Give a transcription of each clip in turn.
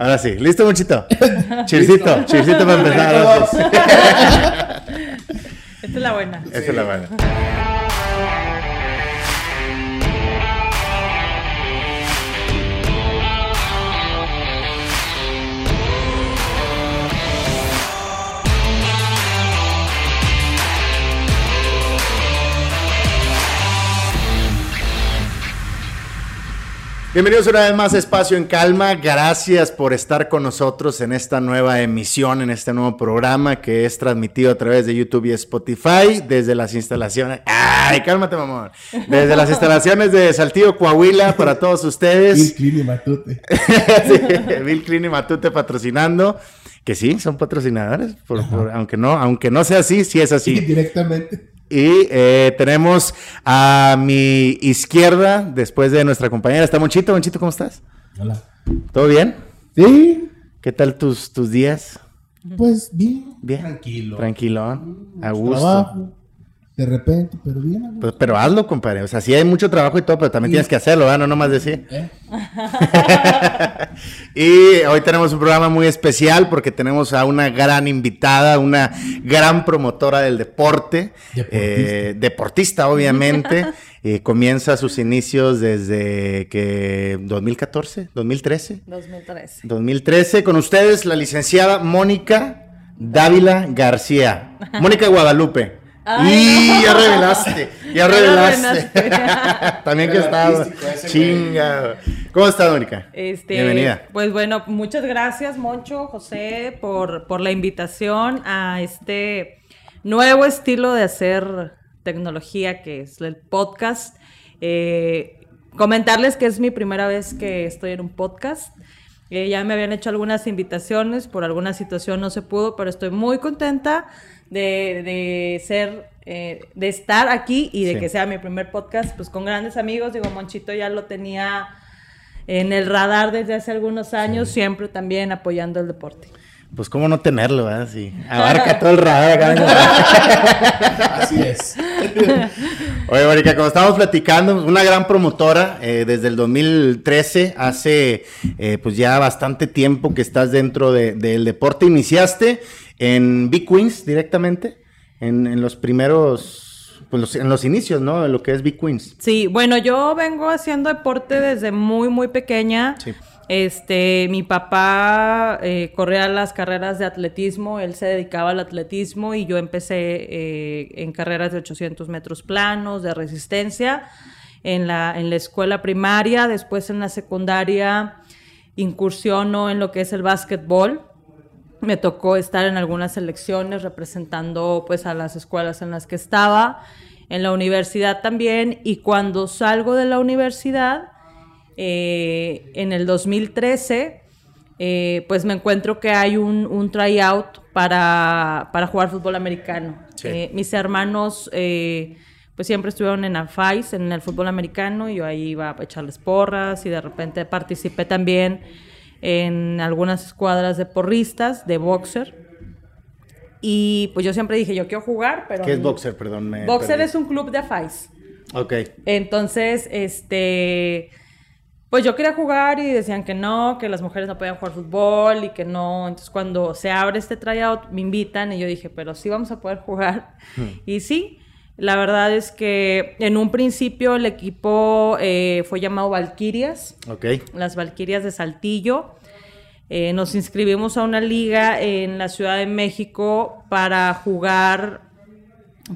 Ahora sí. ¿Listo, Monchito? Chircito, chircito para empezar. Esta es la buena. Esta es la buena. Bienvenidos una vez más a Espacio en Calma. Gracias por estar con nosotros en esta nueva emisión, en este nuevo programa que es transmitido a través de YouTube y Spotify desde las instalaciones. ¡Ay, cálmate, mamón! Desde las instalaciones de Saltillo, Coahuila, para todos ustedes. Bill Clean y Matute. sí, Bill Clean y Matute patrocinando. Que sí, son patrocinadores, por- por- aunque, no, aunque no sea así, sí es así. Sí, directamente. Y eh, tenemos a mi izquierda, después de nuestra compañera, está Monchito. Monchito, ¿cómo estás? Hola. ¿Todo bien? Sí, ¿Qué tal tus, tus días? pues bien. Bien. Tranquilo. Tranquilón, a gusto. Trabajo. De repente, pero bien. Pues, pero hazlo, compadre. O sea, sí hay mucho trabajo y todo, pero también tienes que hacerlo, ¿verdad? No nomás decir. ¿Eh? y hoy tenemos un programa muy especial porque tenemos a una gran invitada, una gran promotora del deporte, Deportista. eh, deportista obviamente. Eh, comienza sus inicios desde que 2014, 2013. 2013. 2013 con ustedes la licenciada Mónica Dávila García. Mónica Guadalupe. Ay, y ya revelaste, ya revelaste. También que estaba chinga. ¿Cómo estás, Mónica? Este, Bienvenida. Pues bueno, muchas gracias, Moncho, José, por, por la invitación a este nuevo estilo de hacer tecnología que es el podcast. Eh, comentarles que es mi primera vez que estoy en un podcast. Eh, ya me habían hecho algunas invitaciones, por alguna situación no se pudo, pero estoy muy contenta de, de ser, eh, de estar aquí y de Sí. que sea mi primer podcast, pues con grandes amigos. Digo, Monchito ya lo tenía en el radar desde hace algunos años, siempre también apoyando el deporte. Pues cómo no tenerlo, ¿verdad? Sí. Abarca todo el radar acá. Así es. Oye, Mónica, como estábamos platicando, una gran promotora eh, desde el 2013, hace eh, pues ya bastante tiempo que estás dentro de- del deporte. Iniciaste en Big Queens directamente, en, en los primeros, pues los- en los inicios, ¿no? De lo que es Big Queens. Sí, bueno, yo vengo haciendo deporte desde muy, muy pequeña. Sí. Este, mi papá eh, corría las carreras de atletismo, él se dedicaba al atletismo y yo empecé eh, en carreras de 800 metros planos, de resistencia, en la, en la escuela primaria, después en la secundaria incursiono en lo que es el básquetbol. Me tocó estar en algunas selecciones representando pues a las escuelas en las que estaba, en la universidad también y cuando salgo de la universidad eh, en el 2013 eh, pues me encuentro que hay un, un tryout para, para jugar fútbol americano. Sí. Eh, mis hermanos pues siempre estuvieron en AFAIS, en el fútbol americano, y yo ahí iba a echarles porras y de repente participé también en algunas escuadras de porristas, de boxer. Y pues yo siempre dije, yo quiero jugar, pero... ¿Qué es boxer? Perdón. Me Boxer perdí. es un club de AFAIS. Ok. Entonces, este, pues yo quería jugar y decían que no, que las mujeres no podían jugar fútbol y que no. Entonces, cuando se abre este tryout, me invitan y yo dije, pero sí vamos a poder jugar. Y sí, la verdad es que en un principio el equipo eh, fue llamado Valquirias. Las Valquirias de Saltillo. Eh, nos inscribimos a una liga en la Ciudad de México para jugar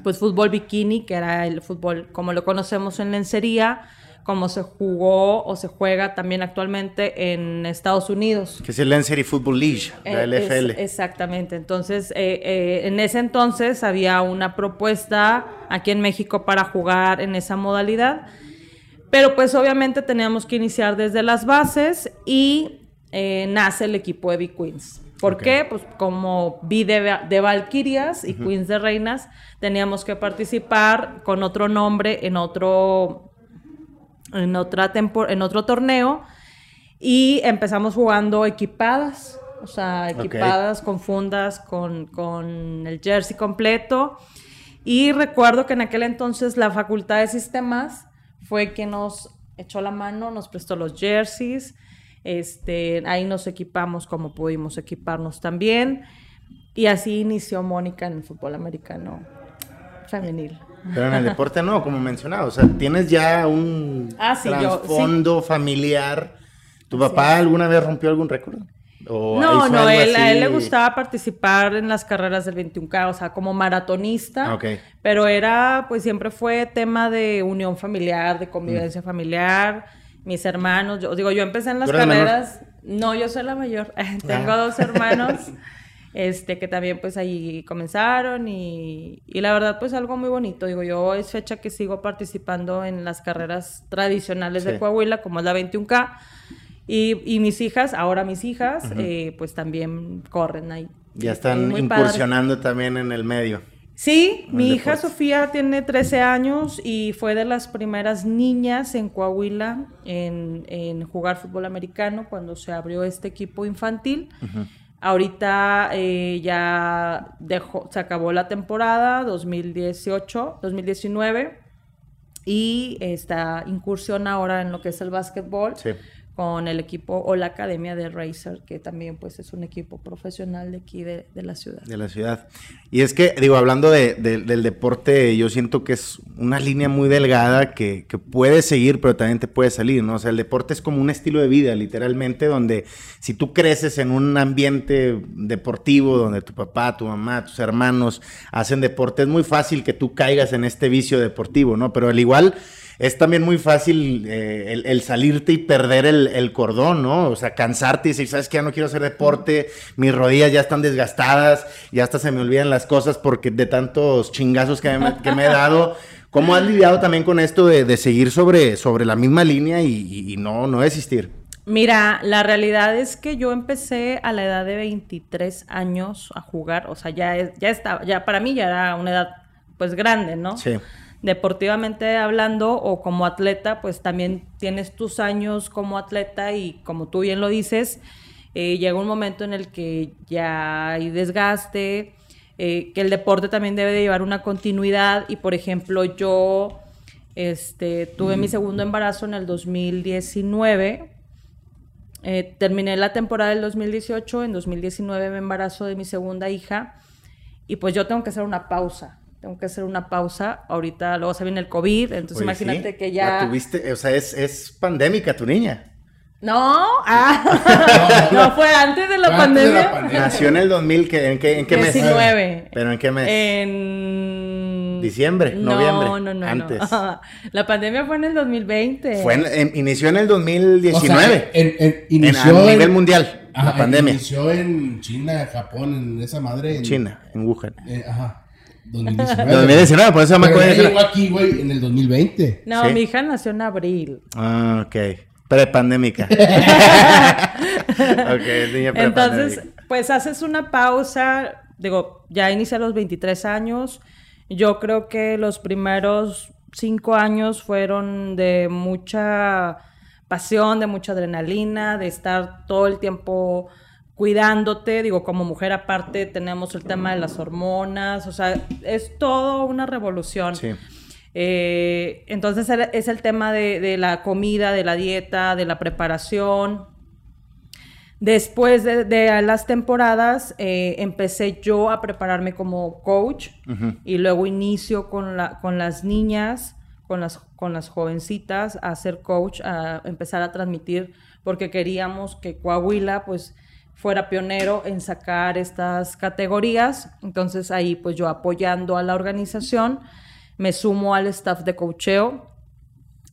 pues fútbol bikini, que era el fútbol como lo conocemos en lencería, como se jugó o se juega también actualmente en Estados Unidos. Que es el Lencery Football League, la Eh, es- LFL. exactamente. Entonces, eh, eh, en ese entonces había una propuesta aquí en México para jugar en esa modalidad. Pero pues obviamente teníamos que iniciar desde las bases y eh, nace el equipo de Big Queens. ¿Por qué? Pues como vi de, de Valquirias y Queens de Reinas, teníamos que participar con otro nombre en otro, en otra en otro torneo y empezamos jugando equipadas, o sea, equipadas con fundas, con, con el jersey completo. Y recuerdo que en aquel entonces la Facultad de Sistemas fue quien nos echó la mano, nos prestó los jerseys. Este, ahí nos equipamos como pudimos equiparnos también. Y así inició Mónica en el fútbol americano femenil. Pero en el deporte no, como mencionaba, o sea, tienes ya un Ah, sí, yo- trasfondo familiar. ¿Tu papá alguna vez rompió algún récord? ¿O No, no, él, a él le gustaba participar en las carreras del 21K, o sea, como maratonista. Ah, ok. Pero era, pues siempre fue tema de unión familiar, de convivencia familiar. Mis hermanos, yo digo, yo empecé en las carreras. No, yo soy la mayor. Tengo Ah. dos hermanos, este, que también pues ahí comenzaron y, y la verdad pues algo muy bonito. Digo, yo es fecha que sigo participando en las carreras tradicionales Sí. de Coahuila, como es la 21K. Y, y mis hijas, ahora mis hijas, eh, pues también corren ahí. Ya están Muy padre. incursionando también en el medio. Sí, mi hija. Sofía tiene 13 años y fue de las primeras niñas en Coahuila en, en jugar fútbol americano cuando se abrió este equipo infantil. Ahorita eh, ya dejó, se acabó la temporada 2018, 2019 y está incursión ahora en lo que es el básquetbol Sí. Con el equipo o la academia de Racer, que también pues es un equipo profesional de aquí de, de la ciudad. de la ciudad. Y es que, digo, hablando de- de- del deporte, yo siento que es una línea muy delgada que, que puede seguir, pero también te puede salir, ¿no? O sea, el deporte es como un estilo de vida, literalmente, donde si tú creces en un ambiente deportivo, donde tu papá, tu mamá, tus hermanos hacen deporte, es muy fácil que tú caigas en este vicio deportivo, ¿no? Pero al igual... Es también muy fácil eh, el, el salirte y perder el, el cordón, ¿no? O sea, cansarte y decir, ¿sabes qué? Ya no quiero hacer deporte, mis rodillas ya están desgastadas, ya hasta se me olvidan las cosas porque de tantos chingazos que me, que me he dado. ¿Cómo has lidiado también con esto de, de seguir sobre, sobre la misma línea y, y- y no, no desistir? Mira, la realidad es que yo empecé a la edad de 23 años a jugar, o sea, ya, ya estaba, ya para mí ya era una edad pues grande, ¿no? Sí. Deportivamente hablando o como atleta, pues también tienes tus años como atleta y como tú bien lo dices, eh, llega un momento en el que ya hay desgaste, eh, que el deporte también debe de llevar una continuidad y por ejemplo yo este, tuve mi segundo embarazo en el 2019. Eh, terminé la temporada del 2018, en 2019 me embarazo de mi segunda hija y pues yo tengo que hacer una pausa, tengo que hacer una pausa, ahorita luego se viene el COVID, entonces Oye, imagínate sí, que la ya... tuviste, o sea, es, es pandémica tu niña. No, ah, no fue antes de la Fue antes de la pandemia. pandemia. Nació en el 2000, ¿qué- ¿en qué, en qué mes? 19. ¿Pero en qué mes? En... Diciembre, No, noviembre, No, no, no. antes. La pandemia fue en el 2020. Fue en- en- inició en el O sea, 2019. en, inició a en- nivel mundial, Ajá, la pandemia. Inició en China, Japón, en esa madre. en- China, en Wuhan. eh, ajá. 2019. 2019, por eso me Pero acuerdo. llegó aquí, güey, en el 2020. No, Sí. mi hija nació en abril. Ah, ok. Prepandémica. ok, niña Entonces, prepandémica. pues haces una pausa, digo, ya inicié a los 23 años, yo creo que los primeros cinco años fueron de mucha pasión, de mucha adrenalina, de estar todo el tiempo cuidándote, digo, como mujer aparte tenemos el tema de las hormonas, o sea, es todo una revolución. Sí. Eh, entonces es el tema de, de la comida, de la dieta, de la preparación. Después de, de las temporadas eh, empecé yo a prepararme como coach y luego inicio con, la, con las niñas, con las, con las jovencitas a ser coach, a empezar a transmitir porque queríamos que Coahuila pues fuera pionero en sacar estas categorías. Entonces ahí pues yo apoyando a la organización me sumo al staff de coacheo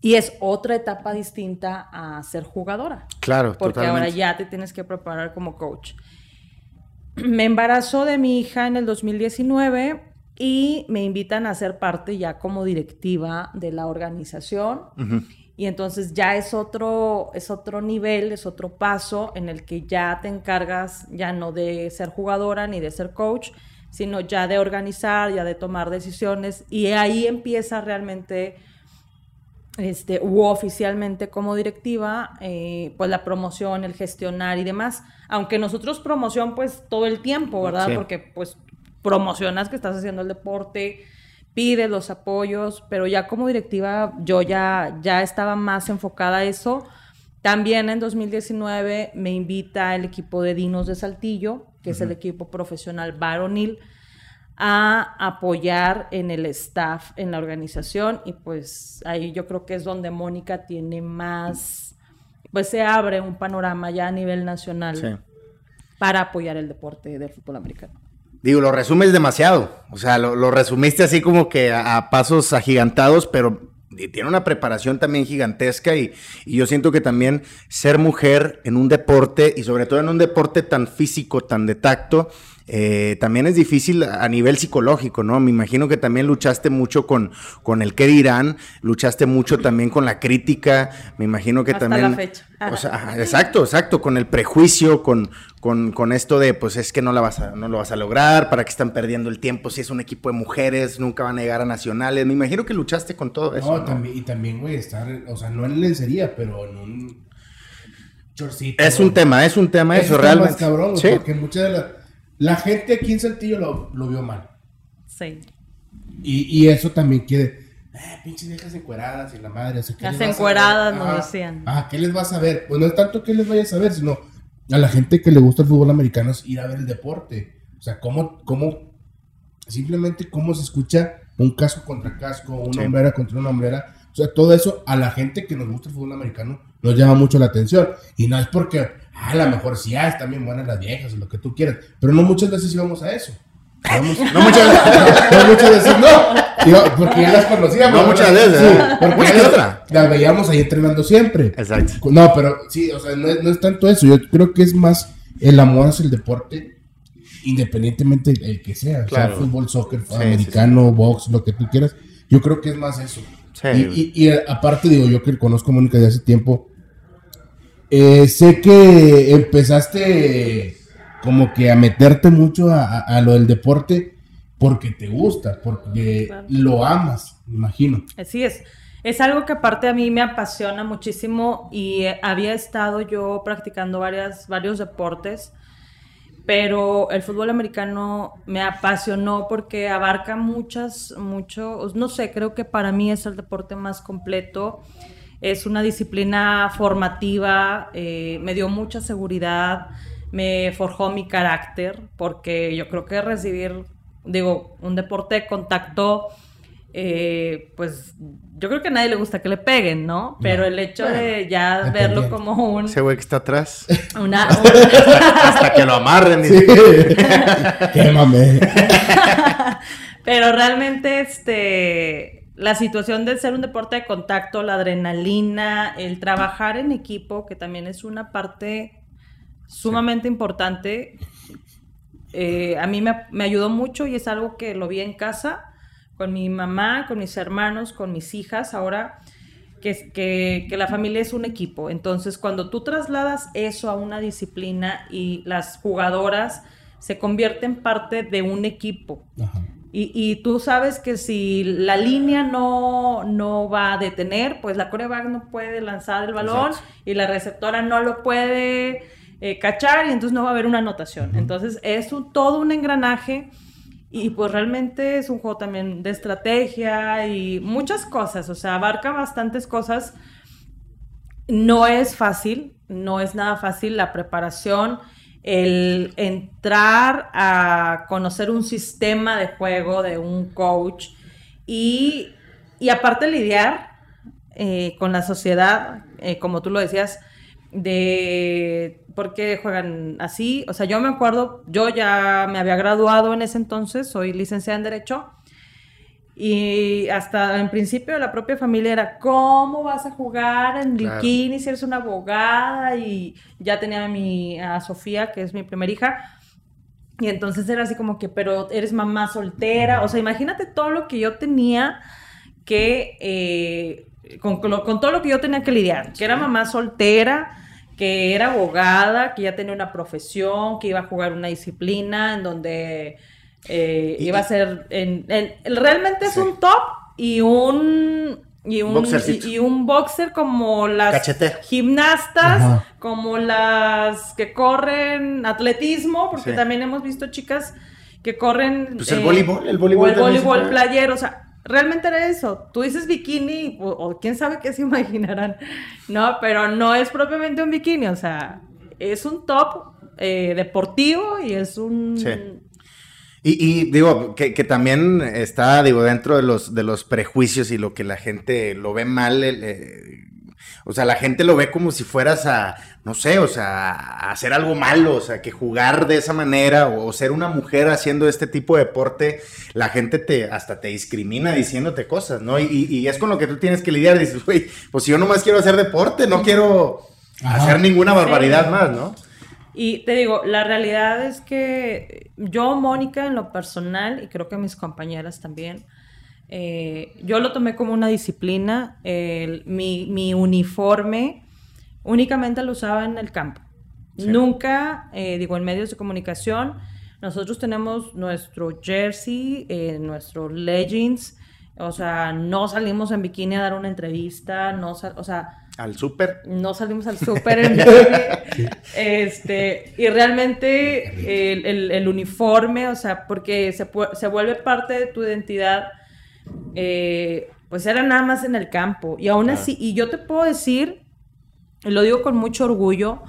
y es otra etapa distinta a ser jugadora. Claro, Porque totalmente. ahora ya te tienes que preparar como coach. Me embarazo de mi hija en el 2019 y me invitan a ser parte ya como directiva de la organización. Y entonces ya es otro, es otro nivel, es otro paso en el que ya te encargas ya no de ser jugadora ni de ser coach, sino ya de organizar, ya de tomar decisiones. Y ahí empieza realmente este, u oficialmente como directiva, eh, pues la promoción, el gestionar y demás. Aunque nosotros promoción pues todo el tiempo, ¿verdad? Sí. Porque pues promocionas que estás haciendo el deporte, pides los apoyos, pero ya como directiva yo ya, ya estaba más enfocada a eso También en 2019 me invita el equipo de Dinos de Saltillo, que es el equipo profesional varonil, a apoyar en el staff, en la organización, y pues ahí yo creo que es donde Mónica tiene más, pues se abre un panorama ya a nivel nacional Sí. para apoyar el deporte del fútbol americano. Digo, lo resumes demasiado. O sea, lo, resumiste así como que a, a pasos agigantados, pero tiene una preparación también gigantesca y, y yo siento que también ser mujer en un deporte y sobre todo en un deporte tan físico, tan de tacto, eh, también es difícil a nivel psicológico, ¿no? Me imagino que también luchaste mucho con, con el qué dirán, luchaste mucho también con la crítica, me imagino que Hasta también... la fecha. O sea, ajá, exacto, exacto, con el prejuicio, con, con, con esto de, pues es que no, la vas a, no lo vas a lograr, para que están perdiendo el tiempo, si es un equipo de mujeres, nunca van a llegar a nacionales, me imagino que luchaste con todo eso. No, ¿no? también, y también, güey, estar, o sea, no en lencería, pero en un chorcito. Es un tema, es un tema eso, más realmente. cabrón, Sí. porque mucha de la, la gente aquí en Saltillo lo, lo vio mal. Sí. Y, y eso también quiere, eh, pinches viejas encueradas y la madre. o sea, ¿qué Las encueradas nos decían. Ah, ¿qué les vas a ver? Pues no es tanto que les vayas a ver, sino a la gente que le gusta el fútbol americano es ir a ver el deporte. O sea, cómo, cómo, simplemente cómo se escucha un casco contra casco, una Sí. hombrera contra una hombrera. O sea, todo eso a la gente que nos gusta el fútbol americano nos llama mucho la atención. Y no es porque, a lo mejor sí, ah, están bien buenas las viejas o lo que tú quieras. Pero no muchas veces íbamos a eso. Íbamos- No muchas veces. no muchas veces no. Porque ya las conocíamos. No muchas veces, Sí, porque las- otra. Las veíamos ahí entrenando siempre. Exacto. No, pero sí, o sea, no es, no es tanto eso. Yo creo que es más el amor hacia el deporte, independientemente el que sea. Claro. O sea, fútbol, soccer, Sí, americano, box, lo que tú quieras. Yo creo que es más eso. Sí. Y, y- y, eh, aparte, digo, yo que conozco a Mónica de hace tiempo, eh, sé que empezaste como que a meterte mucho a, a- a lo del deporte porque te gusta, porque Claro. lo amas, me imagino. Así es. Es algo que aparte a mí me apasiona muchísimo y había estado yo practicando varias, varios deportes, pero el fútbol americano me apasionó porque abarca muchas, muchos, no sé, creo que para mí es el deporte más completo. Es una disciplina formativa, eh, me dio mucha seguridad, me forjó mi carácter, porque yo creo que recibir, digo, un deporte de contacto, eh, pues yo creo que a nadie le gusta que le peguen, ¿no? Pero el hecho de ya verlo como un, Ese güey que está atrás. una, Hasta que lo amarren. Sí. dice. Quémame. Pero realmente, este, la situación de ser un deporte de contacto, la adrenalina, el trabajar en equipo, que también es una parte sumamente importante, eh, a mí me, ayudó mucho y es algo que lo vi en casa, con mi mamá, con mis hermanos, con mis hijas, ahora que, que, que la familia es un equipo. Entonces, cuando tú trasladas eso a una disciplina y las jugadoras se convierten parte de un equipo, Ajá. Y, y tú sabes que si la línea no, no va a detener, pues la coreback no puede lanzar el balón Exacto. y la receptora no lo puede eh, cachar y entonces no va a haber una anotación. Entonces es un- todo un engranaje y pues realmente es un juego también de estrategia y muchas cosas, o sea, abarca bastantes cosas. No es fácil, no es nada fácil la preparación, el entrar a conocer un sistema de juego de un coach y, y aparte lidiar eh, con la sociedad, eh, como tú lo decías, de por qué juegan así. O sea, yo me acuerdo, yo ya me había graduado en ese entonces, soy licenciada en Derecho. Y hasta en principio la propia familia era, ¿cómo vas a jugar en Claro. bikini si eres una abogada? Y ya tenía a, mi, a Sofía, que es mi primera hija. Y entonces era así como que, pero eres mamá soltera. O sea, imagínate todo lo que yo tenía que, eh, con, con todo lo que yo tenía que lidiar. Que era mamá soltera, que era abogada, que ya tenía una profesión, que iba a jugar una disciplina en donde eh, Y- iba a ser, en, en- realmente es Sí. un top y un... Y un, y, y un boxer como las gimnastas, Ajá. como las que corren atletismo, porque Sí. también hemos visto chicas que corren... Pues el voleibol, el voleibol o el voleibol juega. playero, o sea, realmente era eso. Tú dices bikini o, quién sabe qué se imaginarán. No, pero no es propiamente un bikini, o sea, es un top eh, deportivo y es un... Sí. Y, digo, que, también está, digo, dentro de los, de los prejuicios y lo que la gente lo ve mal, eh, o sea, la gente lo ve como si fueras a, no sé, o sea, a hacer algo malo, o sea, que jugar de esa manera o, ser una mujer haciendo este tipo de deporte, la gente te hasta te discrimina diciéndote cosas, ¿no? Y, es con lo que tú tienes que lidiar. Dices, güey, pues si yo nomás quiero hacer deporte, no quiero hacer ninguna barbaridad más, ¿no? Y te digo, la realidad es que yo, Mónica, en lo personal, y creo que mis compañeras también, eh, yo lo tomé como una disciplina. mi, uniforme únicamente lo usaba en el campo. Nunca, eh, digo, en medios de comunicación, nosotros tenemos nuestro jersey, eh, nuestro leggings, o sea, no salimos en bikini a dar una entrevista, no, o sea... Al súper. No salimos al súper en bikini. este, y realmente el, uniforme, o sea, porque se, se vuelve parte de tu identidad eh, pues era nada más en el campo. Y aún así, y yo te puedo decir, y lo digo con mucho orgullo,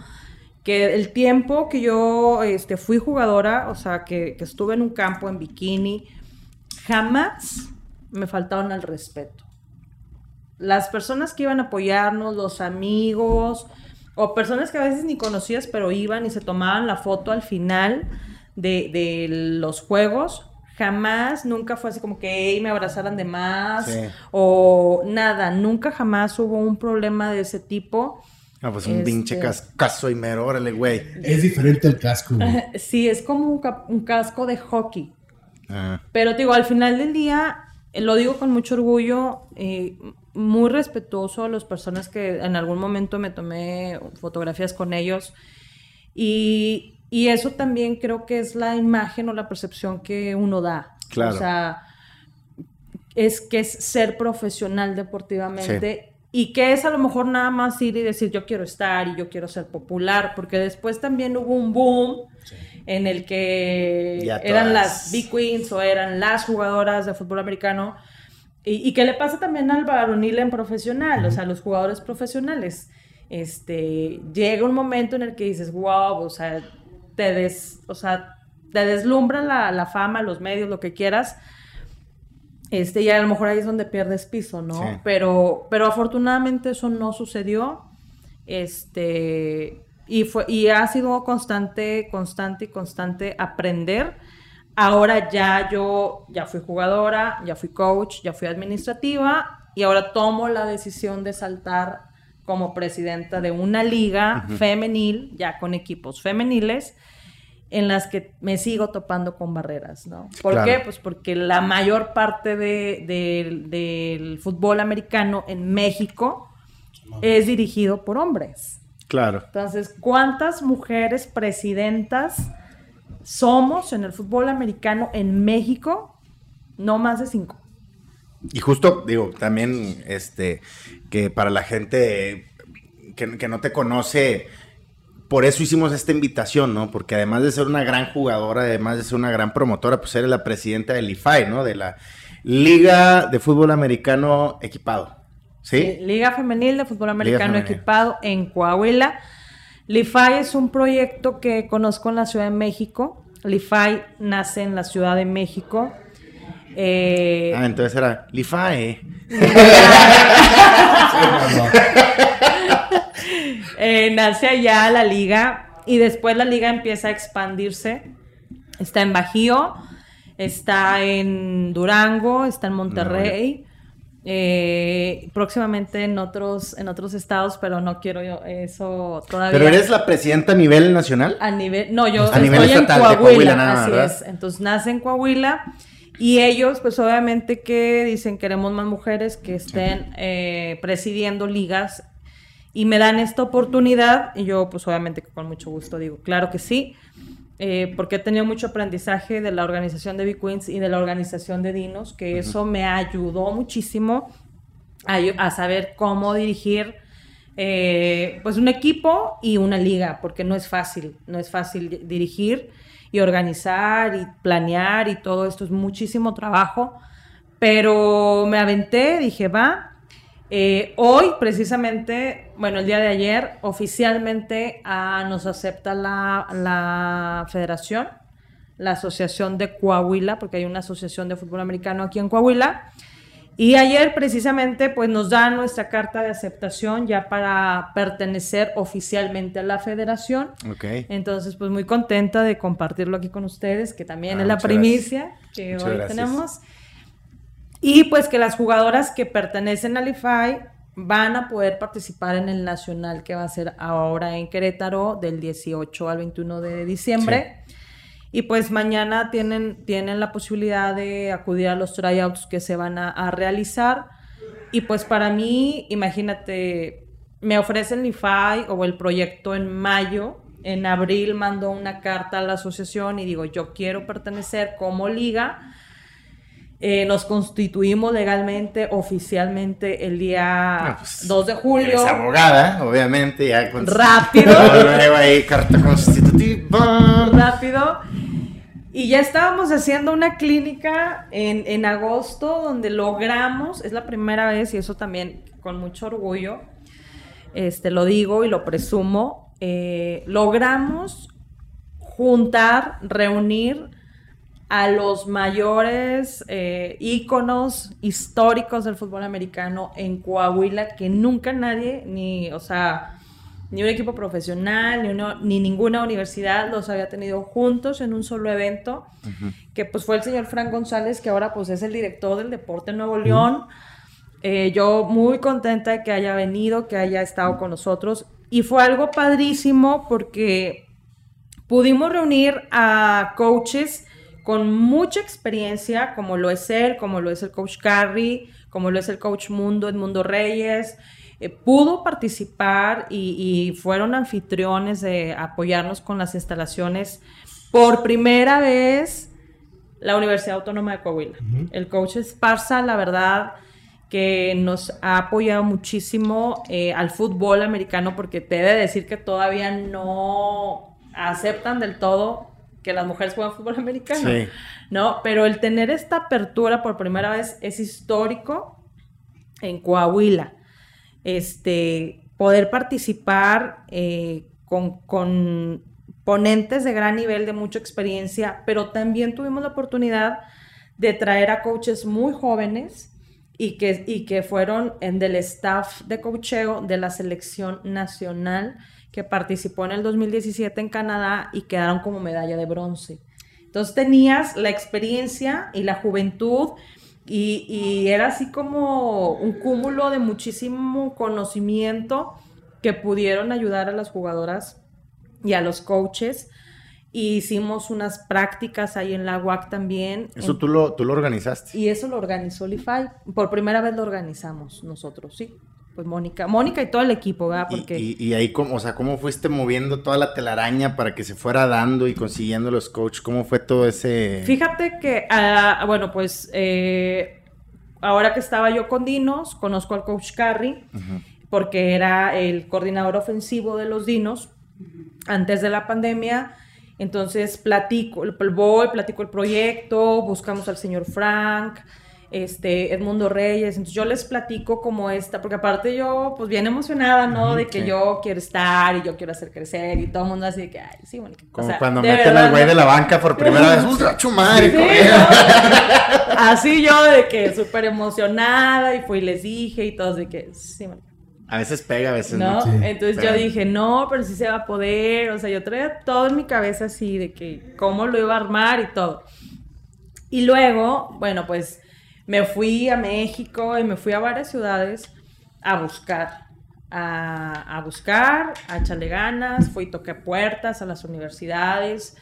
que el tiempo que yo este, fui jugadora, o sea, que, estuve en un campo en bikini, jamás me faltaron al respeto. Las personas que iban a apoyarnos, los amigos, o personas que a veces ni conocías, pero iban y se tomaban la foto al final de, de los juegos, jamás, nunca fue así como que me abrazaran de más o nada, nunca jamás hubo un problema de ese tipo. Ah, pues un pinche este cascazo y mero, órale, güey. Es diferente el casco. sí, es como un, casco de hockey. Ah. Pero digo, al final del día, eh, lo digo con mucho orgullo, eh, muy respetuoso a las personas que en algún momento me tomé fotografías con ellos. Y, y eso también creo que es la imagen o la percepción que uno da. Claro. O sea, es que es ser profesional deportivamente y que es a lo mejor nada más ir y decir yo quiero estar y yo quiero ser popular, porque después también hubo un boom en el que eran las big queens o eran las jugadoras de fútbol americano. Y, y que le pasa también al varonil en profesional, o sea, los jugadores profesionales. Este, llega un momento en el que dices, wow, o sea, te des, o sea, te deslumbra la, fama, los medios, lo que quieras. Este, y a lo mejor ahí es donde pierdes piso, ¿no? Pero, pero afortunadamente eso no sucedió. Este, y fue, y ha sido constante, constante y constante aprender. Ahora ya yo, ya fui jugadora, ya fui coach, ya fui administrativa y ahora tomo la decisión de saltar como presidenta de una liga femenil, ya con equipos femeniles, en las que me sigo topando con barreras, ¿no? ¿Por qué? Pues porque la mayor parte del fútbol americano en México es dirigido por hombres. Claro. Entonces, ¿cuántas mujeres presidentas somos en el fútbol americano en México? No más de cinco. Y justo, digo, también, este, que para la gente que, no te conoce, por eso hicimos esta invitación, ¿no? Porque además de ser una gran jugadora, además de ser una gran promotora, pues eres la presidenta del IFAI, ¿no? De la Liga de Fútbol Americano Equipado. ¿Sí? Liga Femenil de Fútbol Americano Equipado en Coahuila. LIFAI es un proyecto que conozco en la Ciudad de México. LIFAI nace en la Ciudad de México. Eh, ah, entonces era LIFAE. eh, nace allá la liga y después la liga empieza a expandirse. Está en Bajío, está en Durango, está en Monterrey. Eh, próximamente en otros, en otros estados, pero no quiero yo eso todavía. ¿Pero eres la presidenta a nivel nacional? A nivel, no, yo estoy en Coahuila, así es. Entonces nace en Coahuila y ellos, pues obviamente que dicen queremos más mujeres que estén eh, presidiendo ligas y me dan esta oportunidad y yo pues obviamente con mucho gusto digo, claro que sí, eh, porque he tenido mucho aprendizaje de la organización de B-Queens y de la organización de Dinos, que eso me ayudó muchísimo a, saber cómo dirigir eh, pues un equipo y una liga, porque no es fácil, no es fácil dirigir y organizar y planear y todo esto es muchísimo trabajo Pero me aventé, dije, va. Eh, hoy, precisamente, bueno, el día de ayer, oficialmente ah, nos acepta la, la federación, la Asociación de Coahuila, porque hay una asociación de fútbol americano aquí en Coahuila. Y ayer precisamente pues nos dan nuestra carta de aceptación ya para pertenecer oficialmente a la federación. Ok. Entonces pues muy contenta de compartirlo aquí con ustedes, que también Ah, es la primicia que Muchas hoy gracias. tenemos. Y pues que las jugadoras que pertenecen al IFAI van a poder participar en el nacional que va a ser ahora en Querétaro del 18 al 21 de diciembre. Y pues mañana tienen, tienen la posibilidad de acudir a los tryouts que se van a, a realizar. Y pues para mí, imagínate, me ofrecen IFAI o el proyecto en mayo. En abril mando una carta a la asociación y digo, yo quiero pertenecer como liga. Eh, nos constituimos legalmente, oficialmente, el día Ah, pues, 2 de julio. Eres abogada, obviamente, ya con... Rápido. Luego ahí, carta constitutiva. rápido. Y ya estábamos haciendo una clínica en, en agosto donde logramos, es la primera vez y eso también con mucho orgullo, este, lo digo y lo presumo, eh, logramos juntar, reunir a los mayores eh, íconos históricos del fútbol americano en Coahuila que nunca nadie, ni, o sea, ni un equipo profesional, ni, uno- ni ninguna universidad los había tenido juntos en un solo evento, que pues fue el señor Frank González, que ahora pues es el director del Deporte en Nuevo León. Eh, yo muy contenta de que haya venido, que haya estado con nosotros. Y fue algo padrísimo porque pudimos reunir a coaches con mucha experiencia, como lo es él, como lo es el coach Carrie, como lo es el coach Mundo, Edmundo Reyes. Eh, pudo participar y, y fueron anfitriones de apoyarnos con las instalaciones. Por primera vez, la Universidad Autónoma de Coahuila. El coach Esparza, la verdad, que nos ha apoyado muchísimo eh, al fútbol americano, porque te he de decir que todavía no aceptan del todo que las mujeres juegan fútbol americano. Sí. ¿no? Pero el tener esta apertura por primera vez es histórico en Coahuila. Este, poder participar eh, con, con ponentes de gran nivel, de mucha experiencia, pero también tuvimos la oportunidad de traer a coaches muy jóvenes y que, y que fueron en del staff de coacheo de la selección nacional que participó en el 2017 en Canadá y quedaron como medalla de bronce. Entonces tenías la experiencia y la juventud y, y era así como un cúmulo de muchísimo conocimiento que pudieron ayudar a las jugadoras y a los coaches. Y hicimos unas prácticas ahí en la UAC también. Eso En- tú lo, tú lo organizaste. y eso lo organizó el IFAI. Por primera vez lo organizamos nosotros, sí. Pues Mónica, Mónica y todo el equipo, ¿verdad? Y- Porque Y, y ahí, cómo, o sea, ¿cómo fuiste moviendo toda la telaraña para que se fuera dando y consiguiendo los coaches? ¿Cómo fue todo ese...? fíjate que, ah, bueno, pues eh, ahora que estaba yo con Dinos, conozco al coach Ujú. porque era el coordinador ofensivo de los Dinos antes de la pandemia. Entonces platico, el- voy, platico el proyecto, buscamos al señor Frank, este, Edmundo Reyes. Entonces yo les platico como esta, porque aparte yo, pues bien emocionada, ¿no? de que sí. yo quiero estar y yo quiero hacer crecer y todo el mundo así de que, ay, sí, Mónica. O Como sea, cuando meten al güey de la banca por primera vez. ¡Uh, gacho madre! Sí. Así yo de que súper emocionada y fui y les dije y todos de que, sí, Mónica. A veces pega, a veces no. ¿no? Sí. Entonces yo dije, no, pero sí se va a poder. O sea, yo traía todo en mi cabeza así de que cómo lo iba a armar y todo. Y luego, bueno, pues me fui a México y me fui a varias ciudades a buscar. A, a buscar, a echarle ganas, fui y toqué puertas a las universidades,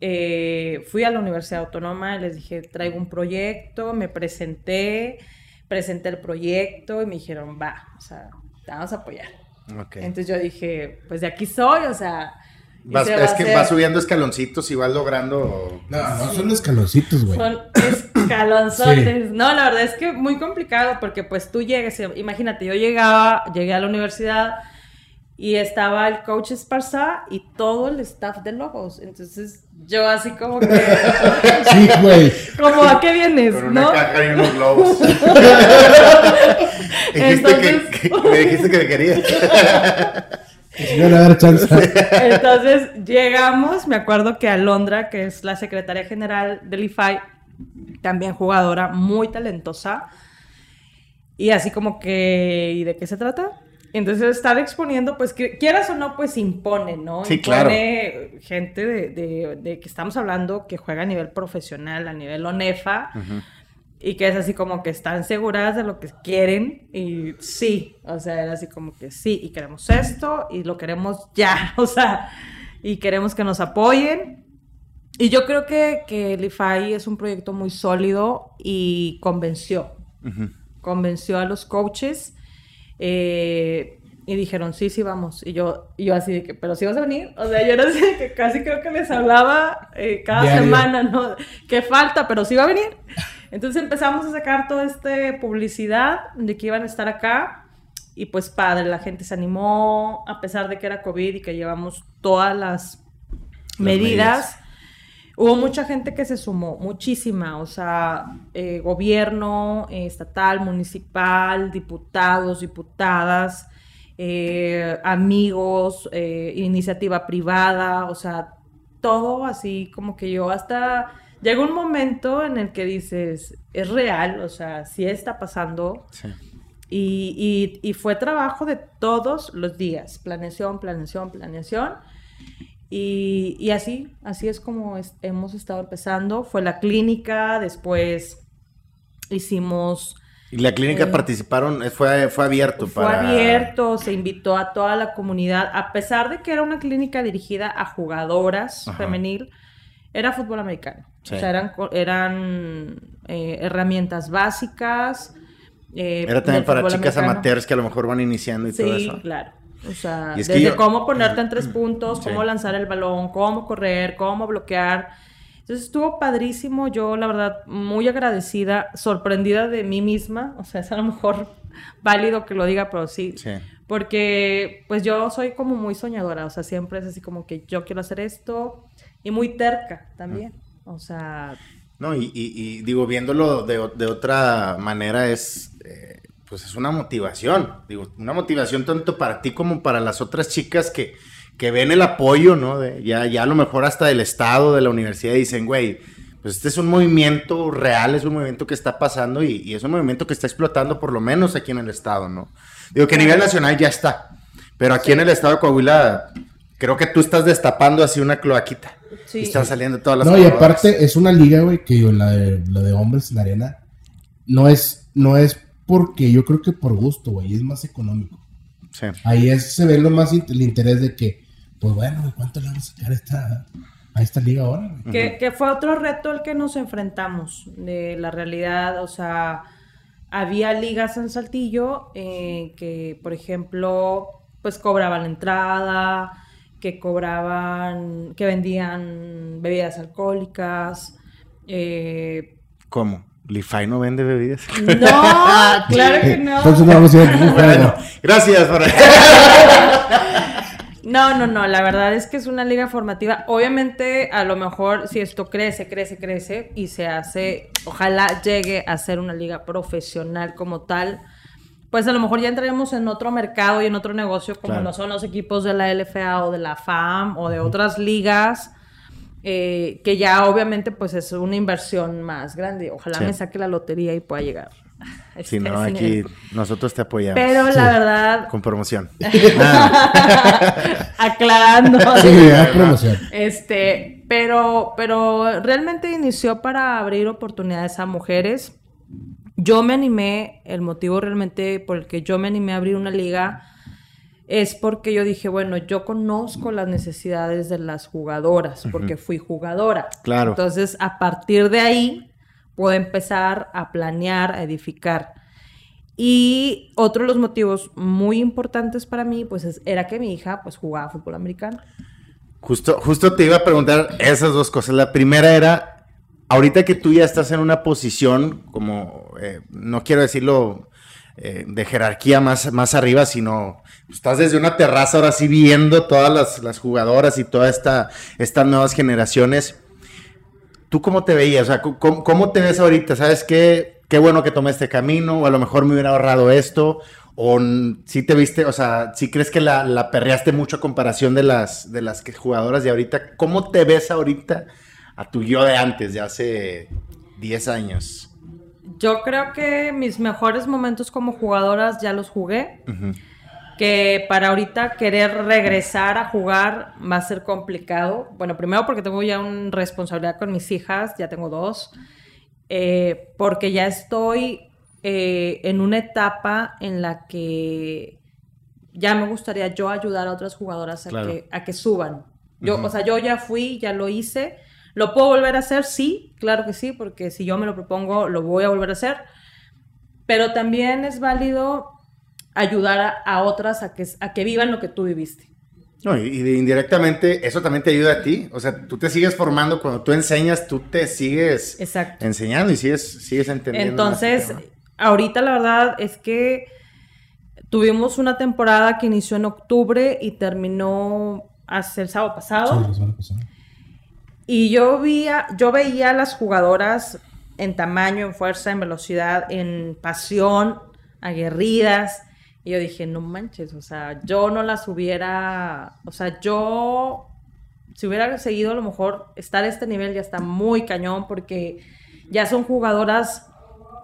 eh, fui a la Universidad Autónoma y les dije, traigo un proyecto, me presenté, presenté el proyecto y me dijeron, va, o sea, te vamos a apoyar. Ok. Entonces yo dije, pues de aquí soy, o sea. Vas- se va es que vas subiendo escaloncitos y vas logrando... No, no son escaloncitos, güey. Son escalonzotes. No, la verdad es que muy complicado porque pues tú llegas, imagínate, yo llegaba, llegué a la universidad y estaba el coach Esparza y todo el staff de Lobos. Entonces yo así como que... Sí, güey. como, ¿a qué vienes? Con una ¿No? caja y unos globos. Entonces- que, que- me dijiste que me querías. Si no le va a dar chance. Entonces llegamos, me acuerdo que Alondra, que es la secretaria general del IFAI, también jugadora muy talentosa, y así como que, ¿y de qué se trata? Entonces estar exponiendo, pues que- quieras o no, pues impone, ¿no? Sí, claro. Impone gente de, de- de que estamos hablando que juega a nivel profesional, a nivel ONEFA, y que es así como que están seguras de lo que quieren y sí, o sea, era así como que sí, y queremos esto y lo queremos ya, o sea, y queremos que nos apoyen. Y yo creo que, que el IFAI es un proyecto muy sólido y convenció, convenció a los coaches eh, y dijeron, sí, sí, vamos. Y yo, y yo así de que, pero sí vas a venir. O sea, yo así de que casi creo que les hablaba eh, cada Diario. semana, ¿no? Que falta, pero sí va a venir. Entonces empezamos a sacar toda esta publicidad de que iban a estar acá. Y pues padre, la gente se animó, a pesar de que era COVID y que llevamos todas las medidas. Hubo mucha gente que se sumó, muchísima, o sea, eh, gobierno eh, estatal, municipal, diputados, diputadas, eh, amigos, iniciativa privada, o sea, todo así como que yo hasta llega un momento en el que dices, es real, o sea, sí está pasando, Sí. y, y- y fue trabajo de todos los días, planeación, planeación, planeación. Y, y así, así es como es- hemos estado empezando. Fue la clínica, después hicimos, Y la clínica Eh, participaron, eh, fue, fue abierto fue para... abierto, se invitó a toda la comunidad, a pesar de que era una clínica dirigida a jugadoras Ajá. femenil, era fútbol americano. Sí. O sea, eran, eran eh, herramientas básicas. eh, Era también para chicas americano. amateurs que a lo mejor van iniciando y todo Sí, eso. claro. O sea, desde yo- cómo ponerte en tres puntos, Sí. cómo lanzar el balón, cómo correr, cómo bloquear. Entonces estuvo padrísimo. Yo, la verdad, muy agradecida, sorprendida de mí misma. O sea, es a lo mejor válido que lo diga, pero sí. Sí. Porque, pues yo soy como muy soñadora. O sea, siempre es así como que yo quiero hacer esto. Y muy terca también. O sea, No, y, y- y digo, viéndolo de, de otra manera es, eh, pues es una motivación, digo, una motivación tanto para ti como para las otras chicas que, que ven el apoyo, ¿no? De, ya, ya a lo mejor hasta del Estado, de la universidad, y dicen, güey, pues este es un movimiento real, es un movimiento que está pasando y, y es un movimiento que está explotando por lo menos aquí en el Estado, ¿no? Digo que a nivel nacional ya está, pero aquí en el Estado de Coahuila creo que tú estás destapando así una cloaquita. Sí. Y están saliendo todas las No, y aparte es una liga, güey, que la de, la de hombres en la arena no es, no es porque yo creo que por gusto, güey, es más económico. Sí. Ahí es, se ve lo más el interés de que, pues bueno, ¿cuánto le vamos a sacar a esta, a esta liga ahora? güey? Que, que fue otro reto al que nos enfrentamos de la realidad, o sea, había ligas en Saltillo eh, que, por ejemplo, pues cobraban la entrada, que cobraban, que vendían bebidas alcohólicas. eh, ¿Cómo? ¿Lify no vende bebidas? no, claro que no. Entonces no vamos a ir a ningún juego. Bueno, gracias por... No, no, no, la verdad es que es una liga formativa. Obviamente, a lo mejor si esto crece, crece, crece y se hace, ojalá llegue a ser una liga profesional como tal, pues a lo mejor ya entraremos en otro mercado y en otro negocio como Claro. lo son los equipos de la LFA o de la FAM o de otras ligas. Eh, que ya obviamente pues es una inversión más grande. Ojalá Sí. me saque la lotería y pueda llegar. Si este- no, aquí nosotros te apoyamos. Pero la verdad, Con promoción. aclarando. Sí, promoción. Este, pero, pero realmente inició para abrir oportunidades a mujeres. Yo me animé, el motivo realmente por el que yo me animé a abrir una liga es porque yo dije, bueno, yo conozco las necesidades de las jugadoras, porque fui jugadora. Claro. Entonces, a partir de ahí, puedo empezar a planear, a edificar. Y otro de los motivos muy importantes para mí, pues, es- era que mi hija, pues, jugaba fútbol americano. Justo, justo te iba a preguntar esas dos cosas. La primera era, ahorita que tú ya estás en una posición, como, eh, no quiero decirlo eh, de jerarquía más, más arriba, sino estás desde una terraza ahora sí viendo todas las, las jugadoras y todas esta, estas nuevas generaciones. ¿Tú cómo te veías? O ¿cómo, cómo te ves ahorita? ¿Sabes qué? Qué bueno que tomé este camino, o a lo mejor me hubiera ahorrado esto, o si te viste, o sea, si crees que la, la, perreaste mucho a comparación de las, de las jugadoras de ahorita. ¿Cómo te ves ahorita a tu yo de antes, de hace 10 años? Yo creo que mis mejores momentos como jugadoras ya los jugué. Que para ahorita querer regresar a jugar va a ser complicado. Bueno, primero porque tengo ya una responsabilidad con mis hijas, ya tengo dos. Eh, porque ya estoy eh, en una etapa en la que ya me gustaría yo ayudar a otras jugadoras a, que, a que suban. Yo, O sea, yo ya fui, ya lo hice ¿Lo puedo volver a hacer? Sí, claro que sí, porque si yo me lo propongo, lo voy a volver a hacer. Pero también es válido ayudar a, otras a que, a que vivan lo que tú viviste. No, y, indirectamente eso también te ayuda a ti. O sea, tú te sigues formando, cuando tú enseñas, tú te sigues enseñando y sigues, sigues entendiendo. Entonces, ahorita la verdad es que tuvimos una temporada que inició en octubre y terminó hace el sábado pasado. Sí, el pasado. Y yo, veía, yo veía a las jugadoras en tamaño, en fuerza, en velocidad, en pasión, aguerridas. Y yo dije, no manches, o sea, yo no las hubiera, o sea, yo, si hubiera seguido a lo mejor estar a este nivel ya está muy cañón porque ya son jugadoras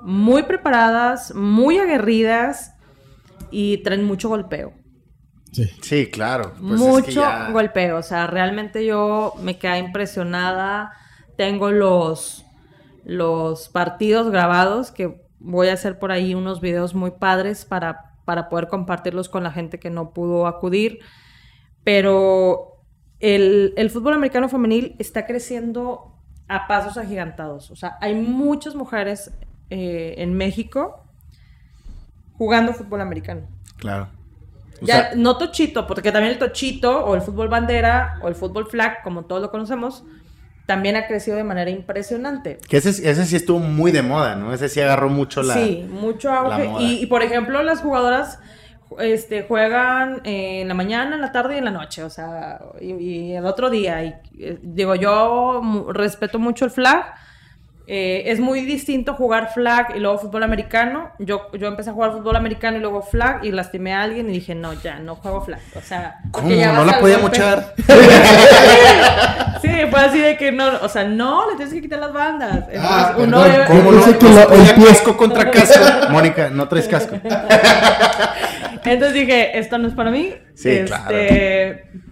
muy preparadas, muy aguerridas y traen mucho golpeo. Sí, claro. Pues Mucho golpeo, o sea, realmente yo me quedé impresionada. Tengo los, los partidos grabados que voy a hacer por ahí unos videos muy padres para, para poder compartirlos con la gente que no pudo acudir. Pero el, fútbol americano femenil está creciendo a pasos agigantados. O sea, hay muchas mujeres eh, en México jugando fútbol americano. Claro ya, no tochito, porque también el tochito o el fútbol bandera o el fútbol flag, como todos lo conocemos, también ha crecido de manera impresionante. Que ese, ese sí estuvo muy de moda, ¿no? Ese sí agarró mucho la. Sí, mucho auge. Y, por ejemplo, las jugadoras este, juegan en la mañana, en la tarde y en la noche, o sea, y, el otro día. Y, eh, digo, yo respeto mucho el flag eh, es muy distinto jugar flag y luego fútbol americano. Yo, yo empecé a jugar fútbol americano y luego flag y lastimé a alguien y dije, no, ya, no juego flag. O sea, ¿cómo? ¿No la podía mochar? sí, fue así de que no, o sea, no, le tienes que quitar las bandas. ah, uno ¿Cómo no? Que casco contra casco. Mónica, no traes casco. Entonces dije, esto no es para mí. Sí, este, claro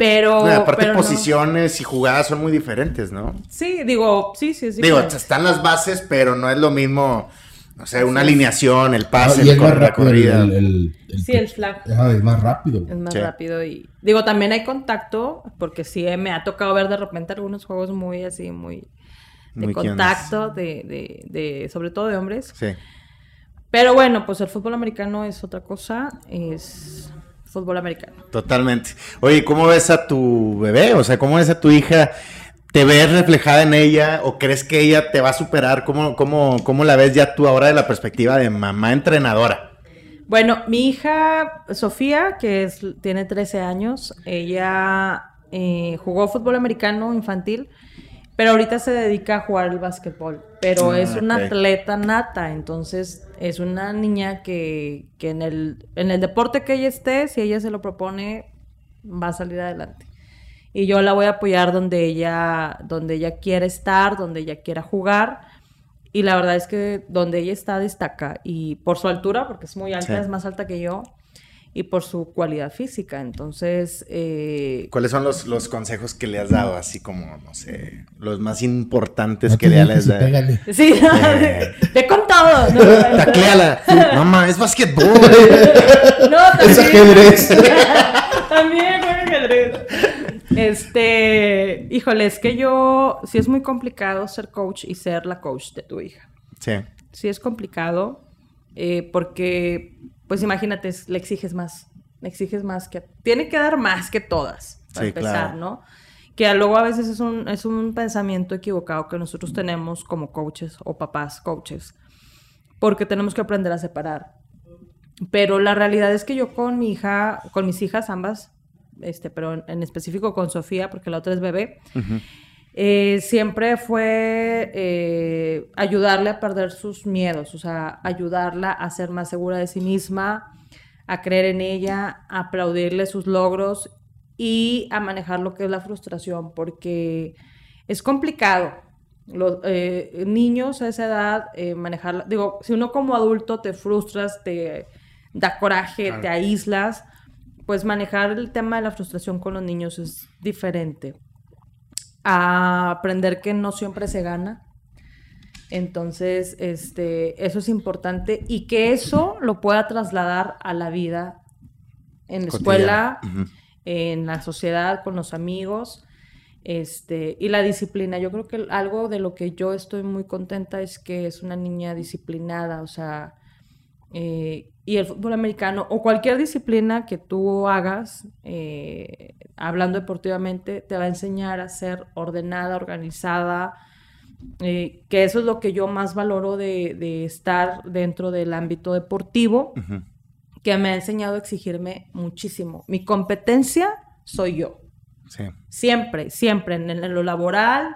pero. aparte, posiciones y jugadas son muy diferentes, ¿no? Sí, digo, sí, sí, sí. Digo, están las bases, pero no es lo mismo. No sé, una alineación, el pase, el la corrida. sí, el flag. es más rápido. Es más rápido y... Digo, también hay contacto, porque sí me ha tocado ver de repente algunos juegos muy así, muy... De contacto, de, de, de, sobre todo de hombres. Sí. Pero bueno, pues el fútbol americano es otra cosa, es fútbol americano. Totalmente. Oye, ¿cómo ves a tu bebé? O sea, ¿cómo ves a tu hija? ¿Te ves reflejada en ella o crees que ella te va a superar? ¿Cómo, cómo, cómo la ves ya tú ahora de la perspectiva de mamá entrenadora? Bueno, mi hija Sofía, que es, tiene 13 años, ella eh, jugó fútbol americano infantil pero ahorita se dedica a jugar el básquetbol. Pero ah, es una atleta nata, entonces es una niña que, en, el, en el deporte que ella esté, si ella se lo propone, va a salir adelante. Y yo la voy a apoyar donde ella, donde ella quiera estar, donde ella quiera jugar. Y la verdad es que donde ella está destaca. Y por su altura, porque es muy alta, es más alta que yo, y por su cualidad física. Entonces... Eh, ¿Cuáles son los, los, consejos que le has dado, así como, no sé, los más importantes que le has dado? Sí, eh, te he contado. ¿no? Tacleala. Mamá, es básquetbol. no, también. Es ajedrez. también juega ajedrez. Este, híjole, es que yo, sí es muy complicado ser coach y ser la coach de tu hija. Sí. Sí es complicado eh, porque pues imagínate, le exiges más, le exiges más que... Tiene que dar más que todas, para empezar, ¿no? Que luego a veces es un, es un pensamiento equivocado que nosotros tenemos como coaches o papás coaches. porque tenemos que aprender a separar. Pero la realidad es que yo con mi hija, con mis hijas ambas, este, pero en, específico con Sofía, porque la otra es bebé, eh, siempre fue eh, ayudarle a perder sus miedos, o sea, ayudarla a ser más segura de sí misma, a creer en ella, a aplaudirle sus logros y a manejar lo que es la frustración, porque es complicado. Los eh, niños a esa edad, manejar, digo, si uno como adulto te frustras, te da coraje, te aíslas, pues manejar el tema de la frustración con los niños es diferente. A aprender que no siempre se gana. Entonces, este, eso es importante y que eso lo pueda trasladar a la vida en la escuela, en la sociedad, con los amigos. Este, y la disciplina, yo creo que algo de lo que yo estoy muy contenta es que es una niña disciplinada, o sea, eh, y el fútbol americano o cualquier disciplina que tú hagas, eh, hablando deportivamente, te va a enseñar a ser ordenada, organizada, eh, que eso es lo que yo más valoro de, estar dentro del ámbito deportivo, que me ha enseñado a exigirme muchísimo. Mi competencia soy yo. Siempre, siempre, en, lo laboral,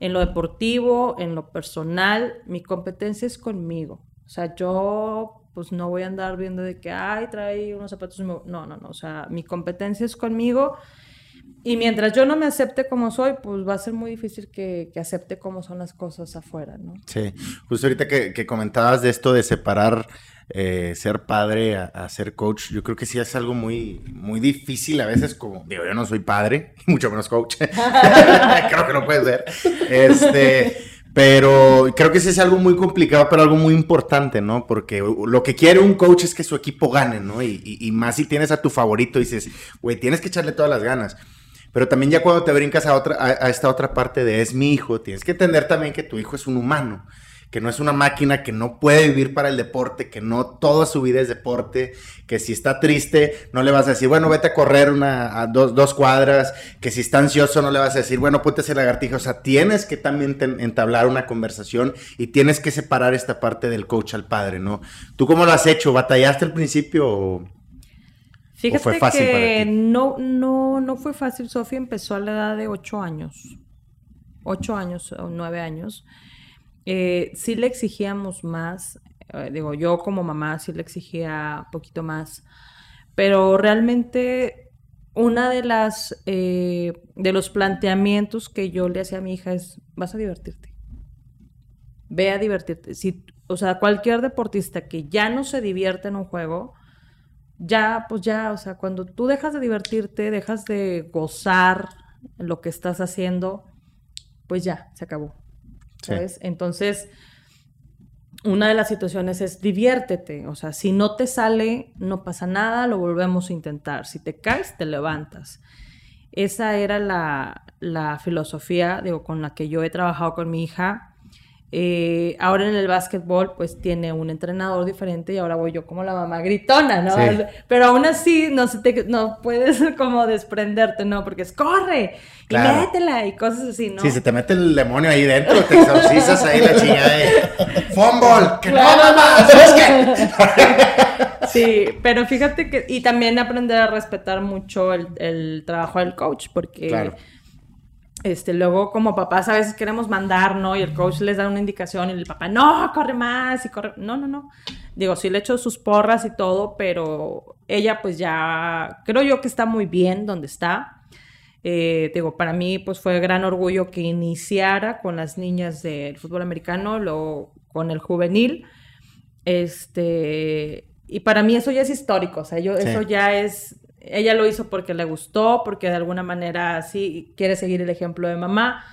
en lo deportivo, en lo personal, mi competencia es conmigo. O sea, yo pues no voy a andar viendo de que, ay, trae unos zapatos. No, no, no. O sea, mi competencia es conmigo. Y mientras yo no me acepte como soy, pues va a ser muy difícil que, acepte cómo son las cosas afuera, ¿no? Sí, justo ahorita que, comentabas de esto de separar eh, ser padre a, ser coach, yo creo que sí es algo muy, muy difícil a veces, como, digo, yo no soy padre, mucho menos coach, creo que no puedes ver, este, pero creo que sí es algo muy complicado, pero algo muy importante, ¿no? Porque lo que quiere un coach es que su equipo gane, ¿no? Y, y más si tienes a tu favorito, dices, güey, tienes que echarle todas las ganas. Pero también ya cuando te brincas a, otra, a, esta otra parte de es mi hijo, tienes que entender también que tu hijo es un humano, que no es una máquina, que no puede vivir para el deporte, que no toda su vida es deporte, que si está triste no le vas a decir, bueno, vete a correr una, a dos, dos cuadras, que si está ansioso no le vas a decir, bueno, ponte ese lagartijo. O sea, tienes que también entablar una conversación y tienes que separar esta parte del coach al padre, ¿no? ¿Tú cómo lo has hecho? ¿Batallaste al principio o...? Fíjate fue fácil que no, no, no fue fácil. Sofía empezó a la edad de ocho años. Ocho años o nueve años. Eh, sí le exigíamos más. Eh, digo, yo como mamá sí le exigía un poquito más. Pero realmente una de las eh, de los planteamientos que yo le hacía a mi hija es vas a divertirte. Ve a divertirte. Si, o sea, cualquier deportista que ya no se divierte en un juego, ya, pues ya, o sea, cuando tú dejas de divertirte, dejas de gozar lo que estás haciendo, pues ya, se acabó. Entonces, una de las situaciones es diviértete. O sea, si no te sale, no pasa nada, lo volvemos a intentar. Si te caes, te levantas. Esa era la, la filosofía, digo, con la que yo he trabajado con mi hija eh, ahora en el básquetbol, pues tiene un entrenador diferente y ahora voy yo como la mamá gritona, ¿no? Pero aún así no, se te, no puedes como desprenderte, ¿no? Porque es corre y métela y cosas así, ¿no? Sí, se te mete el demonio ahí dentro, te exorcizas ahí la chingada de fútbol, que no mamá, ¿sabes qué? sí, pero fíjate que, y también aprender a respetar mucho el, el trabajo del coach, porque... Claro este, luego como papás a veces queremos mandar, ¿no? Y el coach les da una indicación y el papá, no, corre más y corre. No, no, no. Digo, sí le echo sus porras y todo, pero ella pues ya, creo yo que está muy bien donde está. Eh, digo, para mí pues fue gran orgullo que iniciara con las niñas del fútbol americano, luego con el juvenil. Este, y para mí eso ya es histórico, o sea, yo, eso ya es ella lo hizo porque le gustó, porque de alguna manera sí quiere seguir el ejemplo de mamá.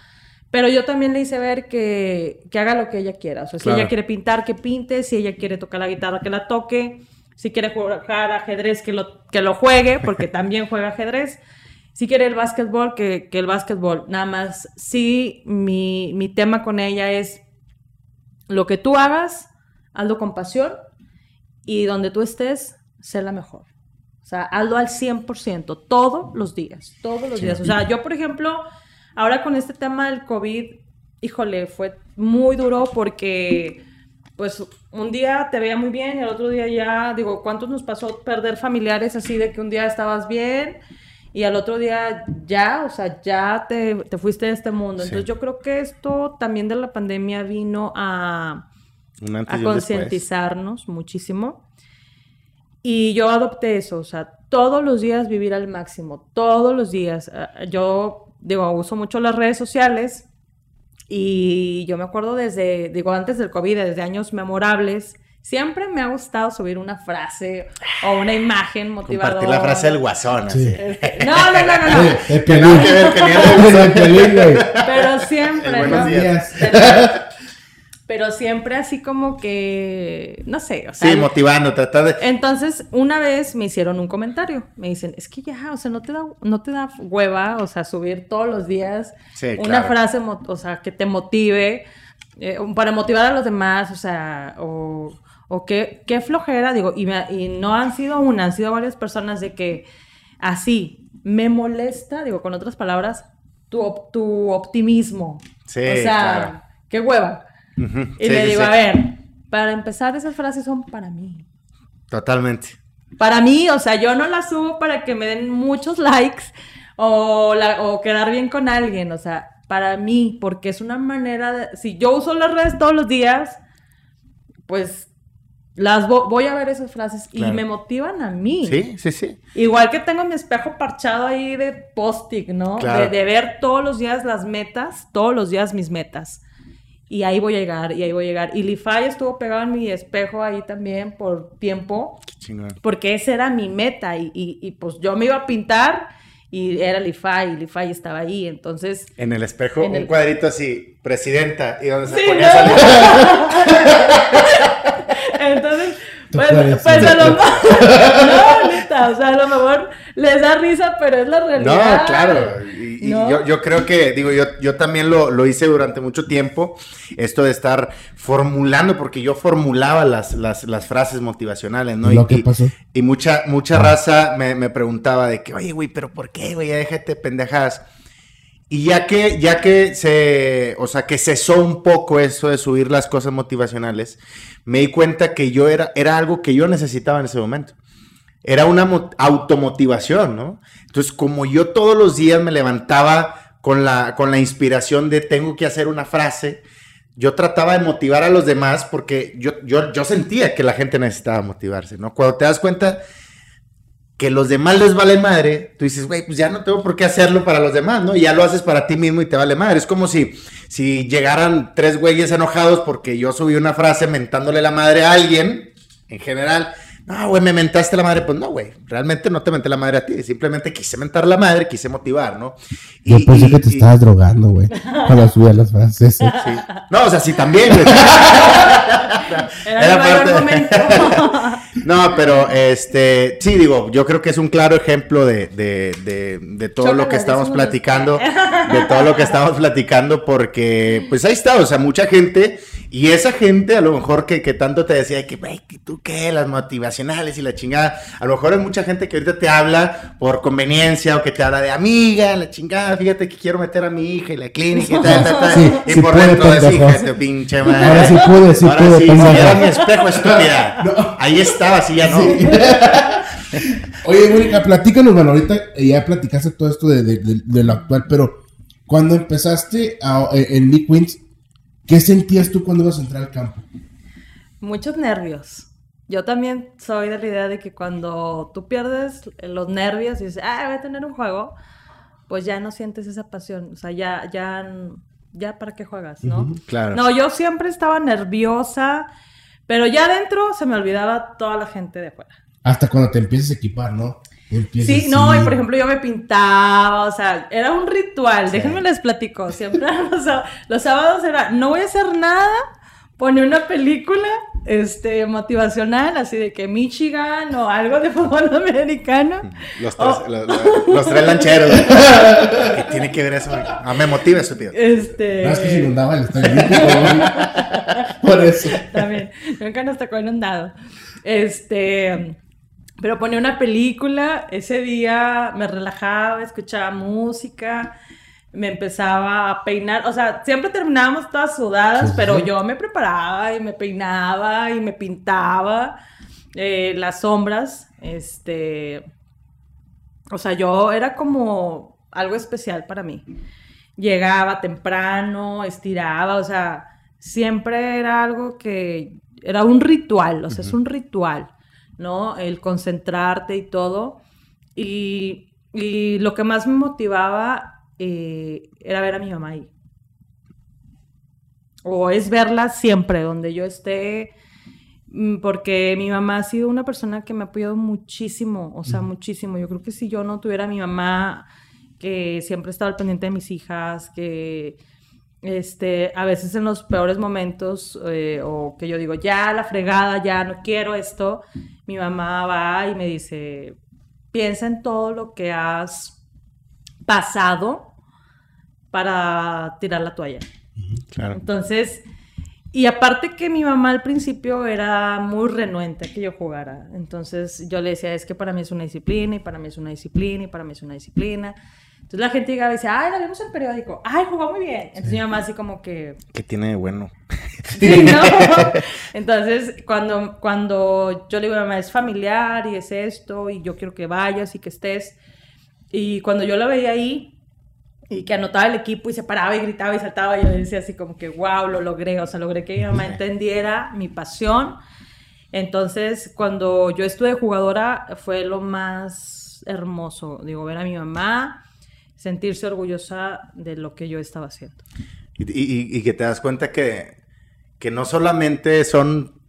Pero yo también le hice ver que, haga lo que ella quiera. O sea, si ella quiere pintar, que pinte. Si ella quiere tocar la guitarra, que la toque. Si quiere jugar ajedrez, que lo, que lo juegue, porque también juega ajedrez. Si quiere el básquetbol, que, que el básquetbol. Nada más, sí, mi, mi tema con ella es lo que tú hagas, hazlo con pasión. Y donde tú estés, sé la mejor. O sea, hazlo al 100%, todos los días, todos los días. O sea, yo, por ejemplo, ahora con este tema del COVID, híjole, fue muy duro porque pues un día te veía muy bien y el otro día ya, digo, ¿cuántos nos pasó perder familiares así de que un día estabas bien y al otro día ya, o sea, ya te, te fuiste de este mundo? Entonces yo creo que esto también de la pandemia vino a, a concientizarnos muchísimo. Y yo adopté eso, o sea, todos los días vivir al máximo, todos los días. Ah, yo, digo, uso mucho las redes sociales y yo me acuerdo desde, digo, antes del COVID, desde años memorables, siempre me ha gustado subir una frase o una imagen motivadora. Compartir la frase del guasón. Este, no, no, no, no. no. Pero siempre, buenos días pero siempre así como que, no sé, o sea. Sí, motivando, tratar de... Entonces, una vez me hicieron un comentario, me dicen, es que ya, o sea, no te da, no te da hueva, o sea, subir todos los días una frase, o sea, que te motive, eh, para motivar a los demás, o sea, o, o qué, qué flojera, digo, y, y no han sido una, han sido varias personas de que así, me molesta, digo, con otras palabras, tu, tu optimismo. Sí, o sea, qué hueva. Y le digo, a ver, para empezar, esas frases son para mí. Totalmente. Para mí, o sea, yo no las subo para que me den muchos likes o, o quedar bien con alguien, o sea, para mí, porque es una manera de, si yo uso las redes todos los días, pues las voy a ver esas frases y me motivan a mí. Sí, sí, sí. Igual que tengo mi espejo parchado ahí de post-it, ¿no? De, de, ver todos los días las metas, todos los días mis metas y ahí voy a llegar, y ahí voy a llegar. Y Lify estuvo pegado en mi espejo ahí también por tiempo. Qué chingón. Porque esa era mi meta, y, y, pues yo me iba a pintar y era Lify, y Lify estaba ahí, entonces... En el espejo, un cuadrito así, presidenta, y donde se ponía no. Entonces, pues, pues a lo mejor... no, neta, o sea, a lo mejor les da risa, pero es la realidad. No, claro, y yo, yo, creo que, digo, yo, yo también lo, lo, hice durante mucho tiempo, esto de estar formulando, porque yo formulaba las, las, las frases motivacionales, ¿no? y, pasó? y, mucha, mucha ah. raza me, me, preguntaba de que, oye, güey, pero ¿por qué, güey? Déjate pendejas. Y ya que, ya que se, o sea, que cesó un poco eso de subir las cosas motivacionales, me di cuenta que yo era, era algo que yo necesitaba en ese momento era una automotivación, ¿no? Entonces, como yo todos los días me levantaba con la, con la inspiración de tengo que hacer una frase, yo trataba de motivar a los demás porque yo, yo, yo sentía que la gente necesitaba motivarse, ¿no? Cuando te das cuenta que los demás les vale madre, tú dices, güey, pues ya no tengo por qué hacerlo para los demás, ¿no? Ya lo haces para ti mismo y te vale madre. Es como si, si llegaran tres güeyes enojados porque yo subí una frase mentándole la madre a alguien, en general, no, güey, me mentaste la madre. Pues no, güey, realmente no te menté la madre a ti. Simplemente quise mentar la madre, quise motivar, ¿no? Y, Yo pensé que te estabas drogando, güey, para subir las frases. Sí. No, o sea, sí también, güey. Era, parte momento. no, pero este, sí, digo, yo creo que es un claro ejemplo de, de, de, de todo lo que estamos platicando, de todo lo que estamos platicando, porque pues ahí está, o sea, mucha gente y esa gente, a lo mejor que, que tanto te decía que, güey, ¿tú qué? Las y la chingada. A lo mejor hay mucha gente que ahorita te habla por conveniencia o que te habla de amiga, la chingada, fíjate que quiero meter a mi hija y la clínica y tal, tal, tal. y por dentro de hija, este pinche madre. Ahora sí pude, sí Ahora sí, era mi espejo estúpida. Ahí estaba, sí, ya no. Oye, Mónica, platícanos, bueno, ahorita ya platicaste todo esto de, de, de, lo actual, pero cuando empezaste a, en Lee Queens, ¿Qué sentías tú cuando ibas a entrar al campo? Muchos nervios. Yo también soy de la idea de que cuando tú pierdes los nervios y dices, ah, voy a tener un juego, pues ya no sientes esa pasión. O sea, ya, ya, ya para qué juegas, ¿no? claro. No, yo siempre estaba nerviosa, pero ya adentro se me olvidaba toda la gente de afuera. Hasta cuando te empiezas a equipar, ¿no? sí, no, y por ejemplo yo me pintaba, o sea, era un ritual, déjenme les platico, siempre los, sábados era, no voy a hacer nada, pone una película este, motivacional, así de que Michigan o algo de fútbol americano. Los tres, los, tres lancheros. ¿Qué tiene que ver eso? Ah, me motiva eso, tío. Este... No, es que se inundaba el estadio Por eso. También, nunca nos tocó inundado. Este... Pero ponía una película, ese día me relajaba, escuchaba música, me empezaba a peinar, o sea, siempre terminábamos todas sudadas, Sí, sí, pero yo me preparaba y me peinaba y me pintaba eh, las sombras, este, o sea, yo era como algo especial para mí. Llegaba temprano, estiraba, o sea, siempre era algo que era un ritual, o sea, es un ritual, ¿no? El concentrarte y todo. Y, y lo que más me motivaba eh, era ver a mi mamá ahí. O es verla siempre, donde yo esté, mm, porque mi mamá ha sido una persona que me ha apoyado muchísimo, o sea, muchísimo. Yo creo que si yo no tuviera a mi mamá, que siempre estaba al pendiente de mis hijas, que este, a veces en los peores momentos, eh, o que yo digo, ya la fregada, ya no quiero esto, mi mamá va y me dice, piensa en todo lo que has pasado para tirar la toalla. Claro. Entonces, y aparte que mi mamá al principio era muy renuente a que yo jugara. Entonces yo le decía, es que para mí es una disciplina, y para mí es una disciplina, y para mí es una disciplina. Entonces la gente llegaba y decía, ay, la vimos en el periódico, ay, jugó muy bien. Entonces mi mamá así como que, ¿Qué tiene de bueno? Sí, ¿no? Entonces, cuando, cuando yo le digo a mi mamá, es familiar y es esto, y yo quiero que vayas y que estés. Y cuando yo la veía ahí, y que anotaba el equipo y se paraba y gritaba y saltaba, yo decía así como que, wow, lo logré. O sea, logré que mi mamá entendiera mi pasión. Entonces, cuando yo estuve jugadora, fue lo más hermoso. Digo, ver a mi mamá, sentirse orgullosa de lo que yo estaba haciendo. Y, y- y que te das cuenta que, que no solamente son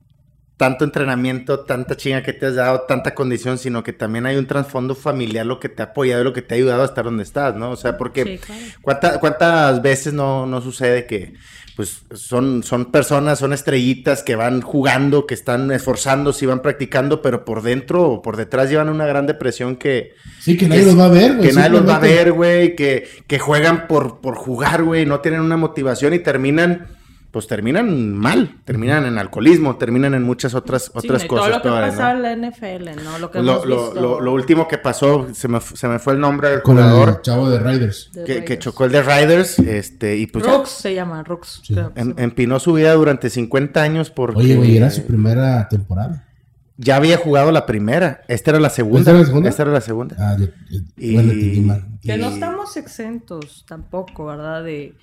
tanto entrenamiento, tanta chinga que te has dado, tanta condición, sino que también hay un trasfondo familiar lo que te ha apoyado y lo que te ha ayudado a estar donde estás, ¿no? O sea, porque Sí, claro. ¿cuánta- ¿cuántas veces no, no sucede que pues son, son personas, son estrellitas que van jugando, que están esforzándose y van practicando, pero por dentro o por detrás llevan una gran depresión que, Sí, que nadie es- los va a ver, güey. que nadie los va a ver, güey, que, que juegan por, por jugar, güey, no tienen una motivación y terminan, pues terminan mal, terminan en alcoholismo, terminan en muchas otras, Sí, otras cosas todo lo que peores, pasa ¿no? en la NFL, ¿no? Lo que Lo, hemos lo- visto lo- lo último que pasó, se me, se me fue el nombre del Con jugador el chavo de Riders. de que, chocó el de Riders, este, y pues Rooks se llama, Rooks. Sí. em- se- empinó su vida durante 50 años porque Oye, güey, era su primera temporada. ya había jugado la primera, esta era la segunda. ¿Esta era la segunda? Esta era la segunda. Ah, yo, yo- Y- bueno. Que no estamos exentos tampoco, ¿verdad? De,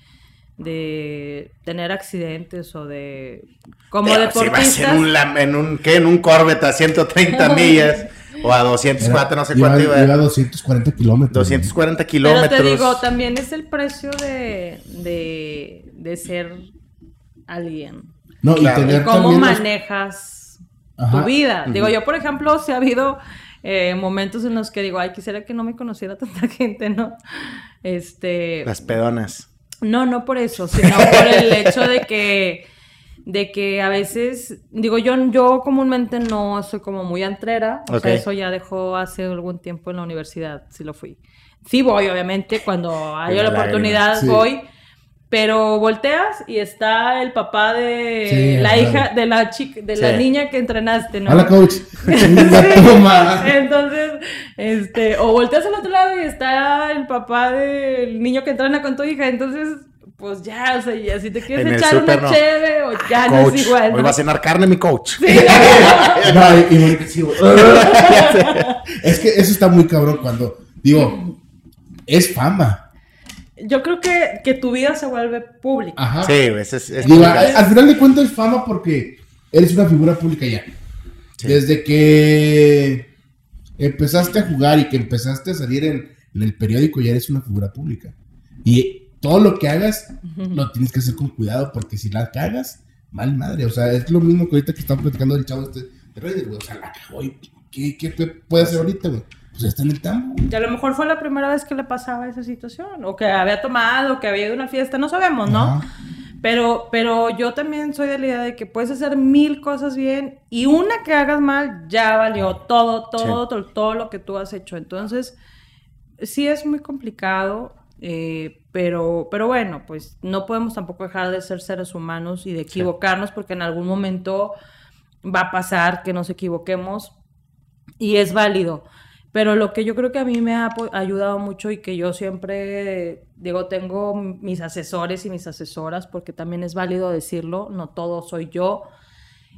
de tener accidentes o de... Como Pero si vas deportistas... en un, en un, ¿qué? En un Corvette a 130 millas o a 204, no sé Iba- cuánto iba. iba a 240 kilómetros. 240 Pero kilómetros. te digo, también es el precio de, de, de ser alguien. No, y Claro. Y tener cómo los- manejas tu vida. Digo, yo, por ejemplo, si ha habido eh, momentos en los que digo, ay, quisiera que no me conociera tanta gente, ¿no? Este... Las pedonas. No, no por eso, sino por el hecho de que, de que a veces, digo, yo, yo comúnmente no soy como muy antrera, o sea, eso ya dejó hace algún tiempo en la universidad, sí lo fui. Sí voy, obviamente, cuando hay la la oportunidad voy, pero volteas y está el papá de Sí, la claro. hija, de la chica, de la niña que entrenaste, ¿no? Hola, coach. La toma. Entonces, este, o volteas al otro lado y está el papá del niño que entrena con tu hija, entonces, pues ya, o sea, ya si te quieres En echar súper, una no. cheve o ya no coach, es igual. hoy ¿no? va a cenar carne mi coach. No, y, y sí, es que eso está muy cabrón cuando, digo, es fama. Yo creo que, que tu vida se vuelve pública. Ajá. Sí, es, es, Digo, al final de cuentas es fama porque eres una figura pública ya. Sí. Desde que empezaste a jugar y que empezaste a salir en, en el periódico ya eres una figura pública. Y todo lo que hagas lo tienes que hacer con cuidado porque si la cagas, mal madre. O sea, es lo mismo que ahorita que estamos platicando del chavo este de Reyes, güey. O sea, la cagó y ¿qué, qué puede hacer ahorita, güey? Pues está en el güey. Y a lo mejor fue la primera vez que le pasaba esa situación, o que había tomado, o que había ido a una fiesta, no sabemos, ¿no? Ajá. Pero, pero yo también soy de la idea de que puedes hacer mil cosas bien y una que hagas mal ya valió todo, todo, todo, todo lo que tú has hecho. Entonces, sí es muy complicado, eh, pero, pero bueno, pues no podemos tampoco dejar de ser seres humanos y de equivocarnos porque en algún momento va a pasar que nos equivoquemos y es válido. Pero lo que yo creo que a mí me ha ayudado mucho y que yo siempre, digo, tengo mis asesores y mis asesoras, porque también es válido decirlo, no todo soy yo,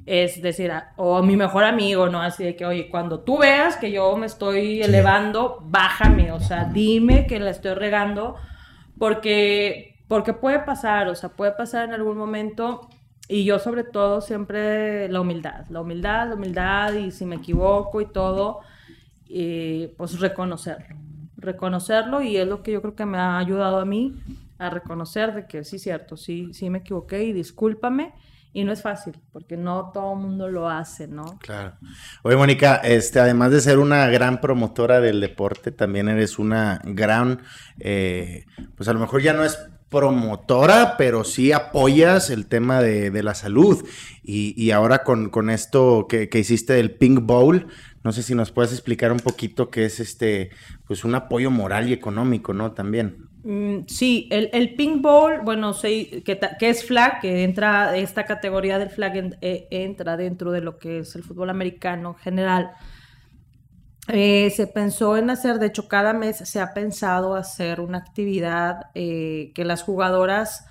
es decir, o mi mejor amigo, ¿no? Así de que, oye, cuando tú veas que yo me estoy elevando, bájame, o sea, dime que la estoy regando, porque, porque puede pasar, o sea, puede pasar en algún momento. Y yo sobre todo siempre la humildad, la humildad, la humildad y si me equivoco y todo, pues reconocerlo, reconocerlo y es lo que yo creo que me ha ayudado a mí a reconocer de que sí, cierto, sí, sí me equivoqué y discúlpame. Y no es fácil, porque no todo el mundo lo hace, ¿no? Claro. Oye, Mónica, este, además de ser una gran promotora del deporte, también eres una gran, eh, pues a lo mejor ya no es promotora, pero sí apoyas el tema de, la salud. Y, ahora con, esto que, hiciste del Pink Bowl, no sé si nos puedes explicar un poquito qué es este, pues un apoyo moral y económico, ¿no? También. Mm, sí, el, el, Pink Bowl, bueno, que, es flag, que entra, esta categoría del flag eh, entra dentro de lo que es el fútbol americano general. Eh, se pensó en hacer, de hecho, cada mes se ha pensado hacer una actividad eh, que las jugadoras,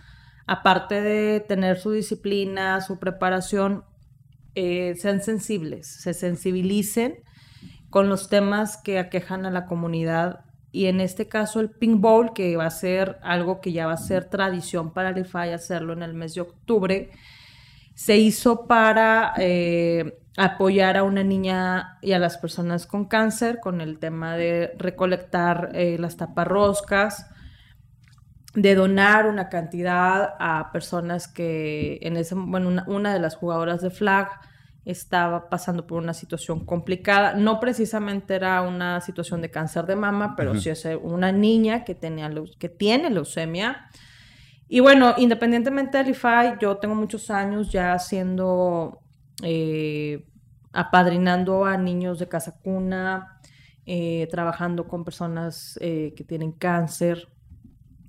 aparte de tener su disciplina, su preparación, eh, sean sensibles, se sensibilicen con los temas que aquejan a la comunidad. Y en este caso el Pink Bowl, que va a ser algo que ya va a ser tradición para el hacerlo en el mes de octubre, se hizo para apoyar a una niña y a las personas con cáncer con el tema de recolectar eh, las taparroscas, de donar una cantidad a personas que en ese bueno una, de las jugadoras de flag estaba pasando por una situación complicada. No precisamente era una situación de cáncer de mama, pero sí es una niña que, tenía, que tiene leucemia. Y bueno, independientemente del IFAI, yo tengo muchos años ya haciendo eh, apadrinando a niños de casa cuna, eh, trabajando con personas eh, que tienen cáncer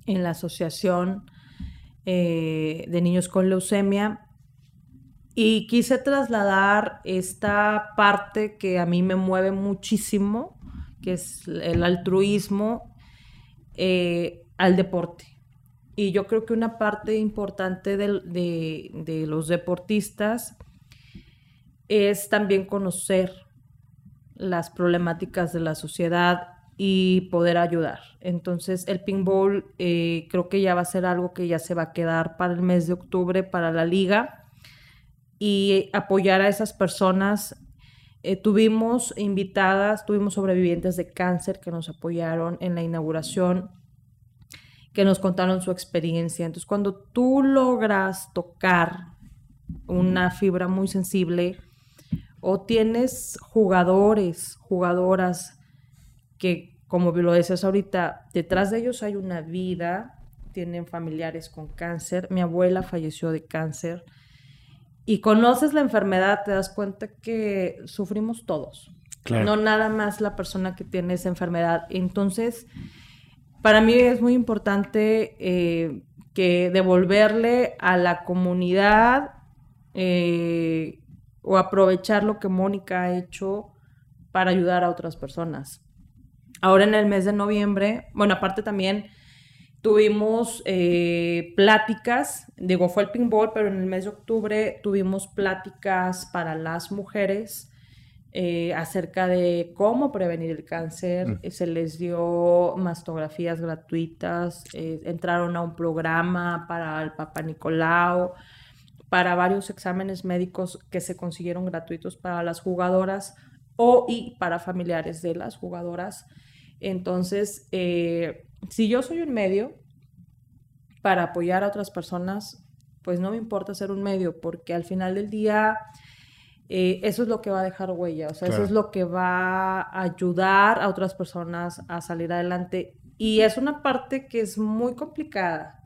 en la asociación de niños con leucemia. Y quise trasladar esta parte que a mí me mueve muchísimo, que es el altruismo, al deporte. Y yo creo que una parte importante de, los deportistas es también conocer las problemáticas de la sociedad y poder ayudar. Entonces, el ping eh, creo que ya va a ser algo que ya se va a quedar para el mes de octubre para la liga y apoyar a esas personas. Eh, tuvimos invitadas, tuvimos sobrevivientes de cáncer que nos apoyaron en la inauguración que nos contaron su experiencia. Entonces, cuando tú logras tocar una fibra muy sensible o tienes jugadores, jugadoras que, como lo decías ahorita, detrás de ellos hay una vida, tienen familiares con cáncer. Mi abuela falleció de cáncer. Y conoces la enfermedad, te das cuenta que sufrimos todos. No nada más la persona que tiene esa enfermedad. Entonces, para mí es muy importante eh, que devolverle a la comunidad eh, o aprovechar lo que Mónica ha hecho para ayudar a otras personas. Ahora en el mes de noviembre, bueno, aparte también tuvimos eh, pláticas, digo, fue el ping pero en el mes de octubre tuvimos pláticas para las mujeres eh, acerca de cómo prevenir el cáncer. Mm. Se les dio mastografías gratuitas, eh, entraron a un programa para el Papa Nicolau, para varios exámenes médicos que se consiguieron gratuitos para las jugadoras o y para familiares de las jugadoras. Entonces, eh, si yo soy un medio para apoyar a otras personas, pues no me importa ser un medio, porque al final del día eh, eso es lo que va a dejar huella, o sea, eso es lo que va a ayudar a otras personas a salir adelante. Y es una parte que es muy complicada.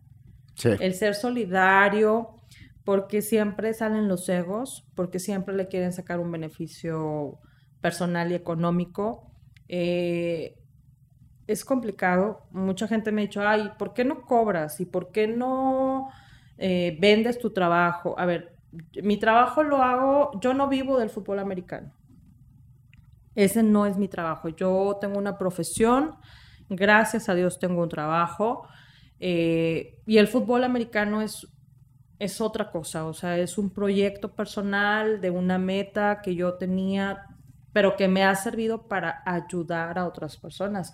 El ser solidario, porque siempre salen los egos, porque siempre le quieren sacar un beneficio personal y económico. Eh, es complicado. Mucha gente me ha dicho, ay, ¿por qué no cobras? ¿Y por qué no eh, vendes tu trabajo? A ver, mi trabajo lo hago, yo no vivo del fútbol americano. Ese no es mi trabajo. Yo tengo una profesión, gracias a Dios tengo un trabajo. Eh, y el fútbol americano es, es otra cosa, o sea, es un proyecto personal de una meta que yo tenía, pero que me ha servido para ayudar a otras personas.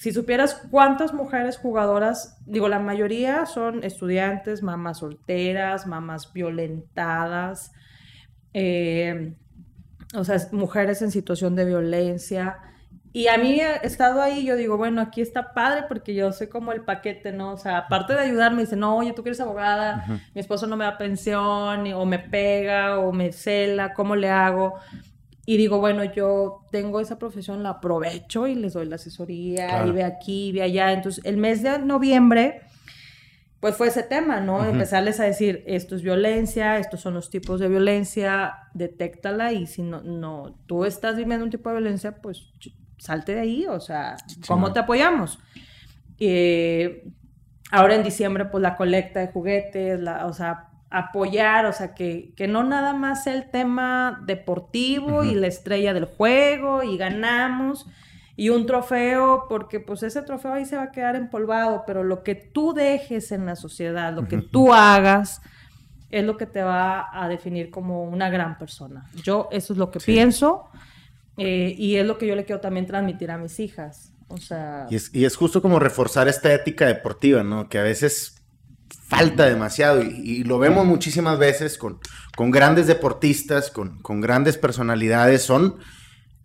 Si supieras cuántas mujeres jugadoras, digo, la mayoría son estudiantes, mamás solteras, mamás violentadas, eh, o sea, mujeres en situación de violencia. Y a mí, he estado ahí, yo digo, bueno, aquí está padre porque yo soy como el paquete, ¿no? O sea, aparte de ayudarme, dice, no, oye, tú que eres abogada, mi esposo no me da pensión, o me pega, o me cela, ¿cómo le hago? Y digo, bueno, yo tengo esa profesión, la aprovecho y les doy la asesoría, y ve aquí, ve allá. Entonces, el mes de noviembre, pues fue ese tema, ¿no? Empezarles a decir, esto es violencia, estos son los tipos de violencia, detéctala y si no, no, tú estás viviendo un tipo de violencia, pues salte de ahí, o sea, ¿cómo te apoyamos? Eh, ahora en diciembre, pues la colecta de juguetes, la, o sea, apoyar, o sea, que, que no nada más sea el tema deportivo y la estrella del juego y ganamos y un trofeo, porque pues ese trofeo ahí se va a quedar empolvado, pero lo que tú dejes en la sociedad, lo que tú hagas, es lo que te va a definir como una gran persona. Yo eso es lo que pienso. Eh, y es lo que yo le quiero también transmitir a mis hijas. O sea... Y es, y es justo como reforzar esta ética deportiva, ¿no? Que a veces falta demasiado y, lo vemos muchísimas veces con, con grandes deportistas, con, con, grandes personalidades. Son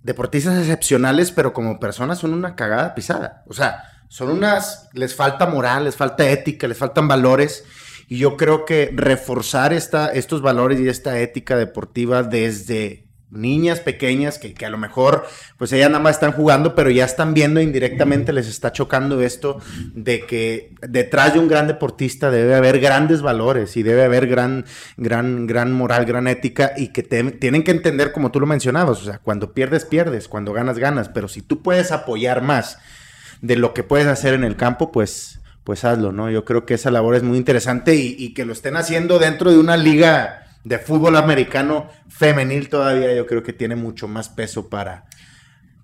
deportistas excepcionales, pero como personas son una cagada pisada. O sea, son unas, les falta moral, les falta ética, les faltan valores. Y yo creo que reforzar esta, estos valores y esta ética deportiva desde niñas pequeñas que, a lo mejor pues ellas nada más están jugando, pero ya están viendo indirectamente, les está chocando esto de que detrás de un gran deportista debe haber grandes valores y debe haber gran, gran, gran moral, gran ética y que tienen que entender como tú lo mencionabas, o sea, cuando pierdes, pierdes, cuando ganas, ganas, pero si tú puedes apoyar más de lo que puedes hacer en el campo, pues, pues hazlo, ¿no? Yo creo que esa labor es muy interesante y, y que lo estén haciendo dentro de una liga de fútbol americano femenil todavía yo creo que tiene mucho más peso para,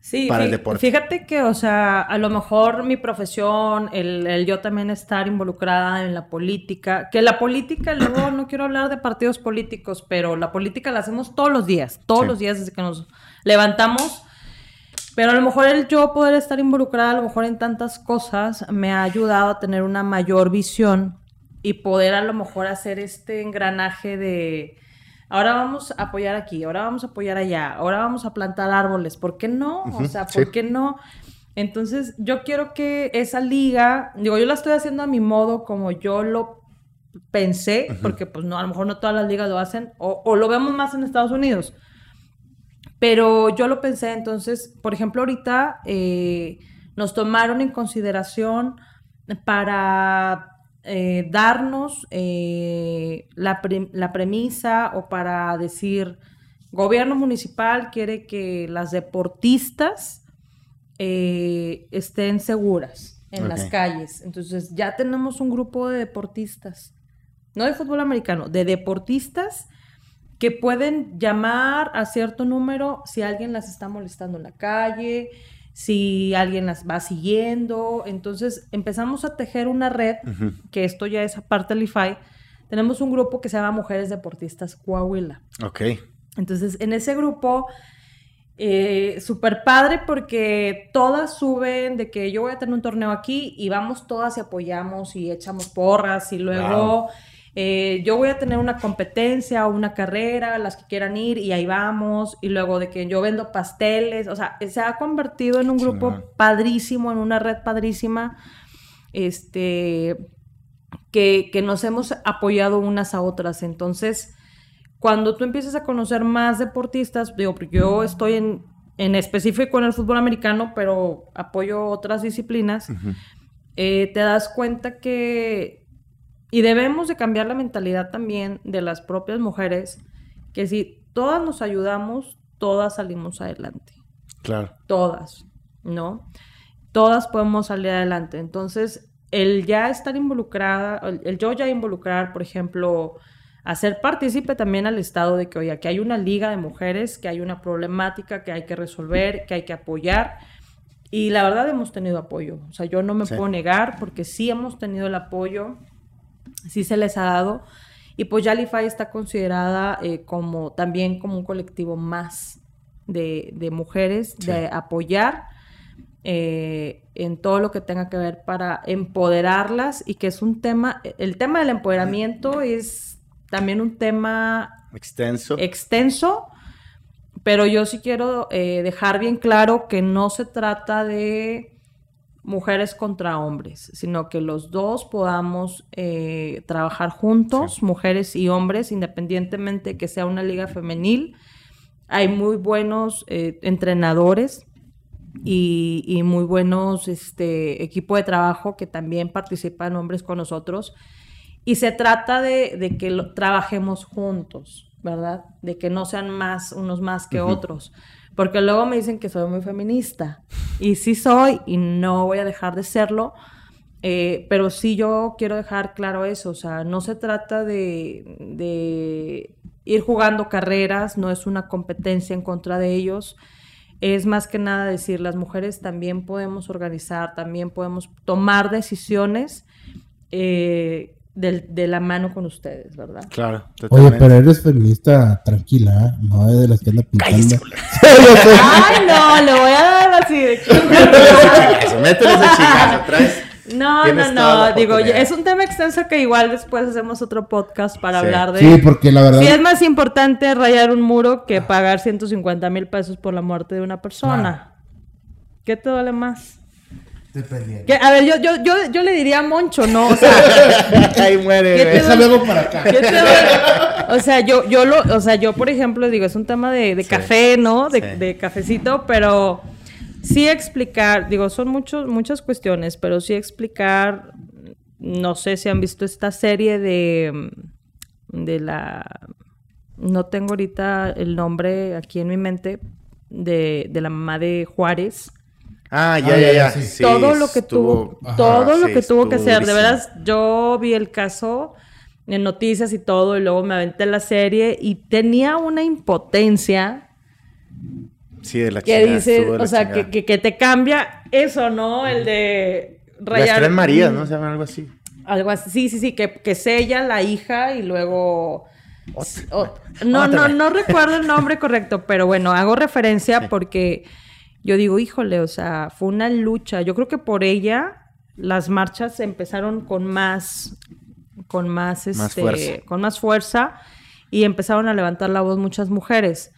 sí, para el deporte. Fíjate que, o sea, a lo mejor mi profesión, el, yo también estar involucrada en la política, que la política, luego no quiero hablar de partidos políticos, pero la política la hacemos todos los días, todos los días desde que nos levantamos. Pero a lo mejor el yo poder estar involucrada a lo mejor en tantas cosas me ha ayudado a tener una mayor visión y poder a lo mejor hacer este engranaje de ahora vamos a apoyar aquí, ahora vamos a apoyar allá, ahora vamos a plantar árboles, ¿por qué no? o sea, ¿por qué no? Entonces, yo quiero que esa liga, digo, yo la estoy haciendo a mi modo como yo lo pensé, porque pues no, a lo mejor no todas las ligas lo hacen, o, lo vemos más en Estados Unidos. Pero yo lo pensé, entonces, por ejemplo, ahorita eh, nos tomaron en consideración para eh, darnos eh, la, premisa o para decir, gobierno municipal quiere que las deportistas eh, estén seguras en las calles. Entonces ya tenemos un grupo de deportistas, no de fútbol americano, de deportistas que pueden llamar a cierto número si alguien las está molestando en la calle, si alguien las va siguiendo. Entonces empezamos a tejer una red, que esto ya es aparte del IFAI. Tenemos un grupo que se llama Mujeres Deportistas Coahuila. Ok. Entonces en ese grupo, eh, súper padre porque todas suben de que yo voy a tener un torneo aquí y vamos todas y apoyamos y echamos porras y luego... Eh, yo voy a tener una competencia o una carrera, las que quieran ir, y ahí vamos, y luego de que yo vendo pasteles, o sea, se ha convertido en un grupo padrísimo, en una red padrísima, este, que, que nos hemos apoyado unas a otras. Entonces, cuando tú empiezas a conocer más deportistas, digo, yo estoy en, en específico en el fútbol americano, pero apoyo otras disciplinas, eh, te das cuenta que y debemos de cambiar la mentalidad también de las propias mujeres, que si todas nos ayudamos, todas salimos adelante. Claro. Todas, ¿no? Todas podemos salir adelante. Entonces, el ya estar involucrada, el, yo ya involucrar, por ejemplo, hacer partícipe también al Estado de que, oye, aquí hay una liga de mujeres, que hay una problemática que hay que resolver, que hay que apoyar. Y la verdad hemos tenido apoyo. O sea, yo no me puedo negar porque sí hemos tenido el apoyo, sí se les ha dado. Y pues Yalify está considerada eh, como también como un colectivo más de, mujeres, de apoyar eh, en todo lo que tenga que ver para empoderarlas y que es un tema, el tema del empoderamiento es también un tema extenso. extenso pero yo sí quiero eh, dejar bien claro que no se trata de mujeres contra hombres, sino que los dos podamos eh, trabajar juntos, mujeres y hombres, independientemente que sea una liga femenil. Hay muy buenos eh, entrenadores y, muy buenos este, equipo de trabajo que también participan hombres con nosotros. Y se trata de, que trabajemos juntos, ¿verdad? De que no sean más unos más que otros. Porque luego me dicen que soy muy feminista. Y sí soy y no voy a dejar de serlo. Eh, pero sí yo quiero dejar claro eso. O sea, no se trata de, ir jugando carreras, no es una competencia en contra de ellos. Es más que nada decir, las mujeres también podemos organizar, también podemos tomar decisiones. Eh, de, la mano con ustedes, ¿verdad? Claro. Oye, pero eres feminista tranquila, ¿eh? No es de las que anda pintando. Ay, no, le voy a dar así de Métele ese chicazo, traes. No, no, no, digo, es un tema extenso que igual después hacemos otro podcast para hablar de... Sí, porque la verdad... Sí, es más importante rayar un muro que pagar 150 mil pesos por la muerte de una persona. ¿Qué te duele más? Dependiendo. a ver, yo, yo, yo, yo, le diría a Moncho, ¿no? O sea, ahí muere. Esa luego para acá. o sea, yo, yo lo, o sea, yo por ejemplo digo, es un tema de, de café, ¿no? De, de, cafecito, pero sí explicar, digo, son muchos, muchas cuestiones, pero sí explicar, no sé si han visto esta serie de, de la, no tengo ahorita el nombre aquí en mi mente, de, de la mamá de Juárez Ah, ya, ya, ya. todo lo que tuvo, todo lo que tuvo que hacer. De veras, yo vi el caso en noticias y todo, y luego me aventé la serie y tenía una impotencia. Sí, de la Que dice, o sea, que, que, te cambia eso, ¿no? El de rayar. Las tres Marías, ¿no? Se llama algo así. Algo así, sí, sí, sí, que, que sella la hija y luego. no, no, no recuerdo el nombre correcto, pero bueno, hago referencia porque yo digo, híjole, o sea, fue una lucha. Yo creo que por ella las marchas empezaron con más, con más, este, con más fuerza y empezaron a levantar la voz muchas mujeres.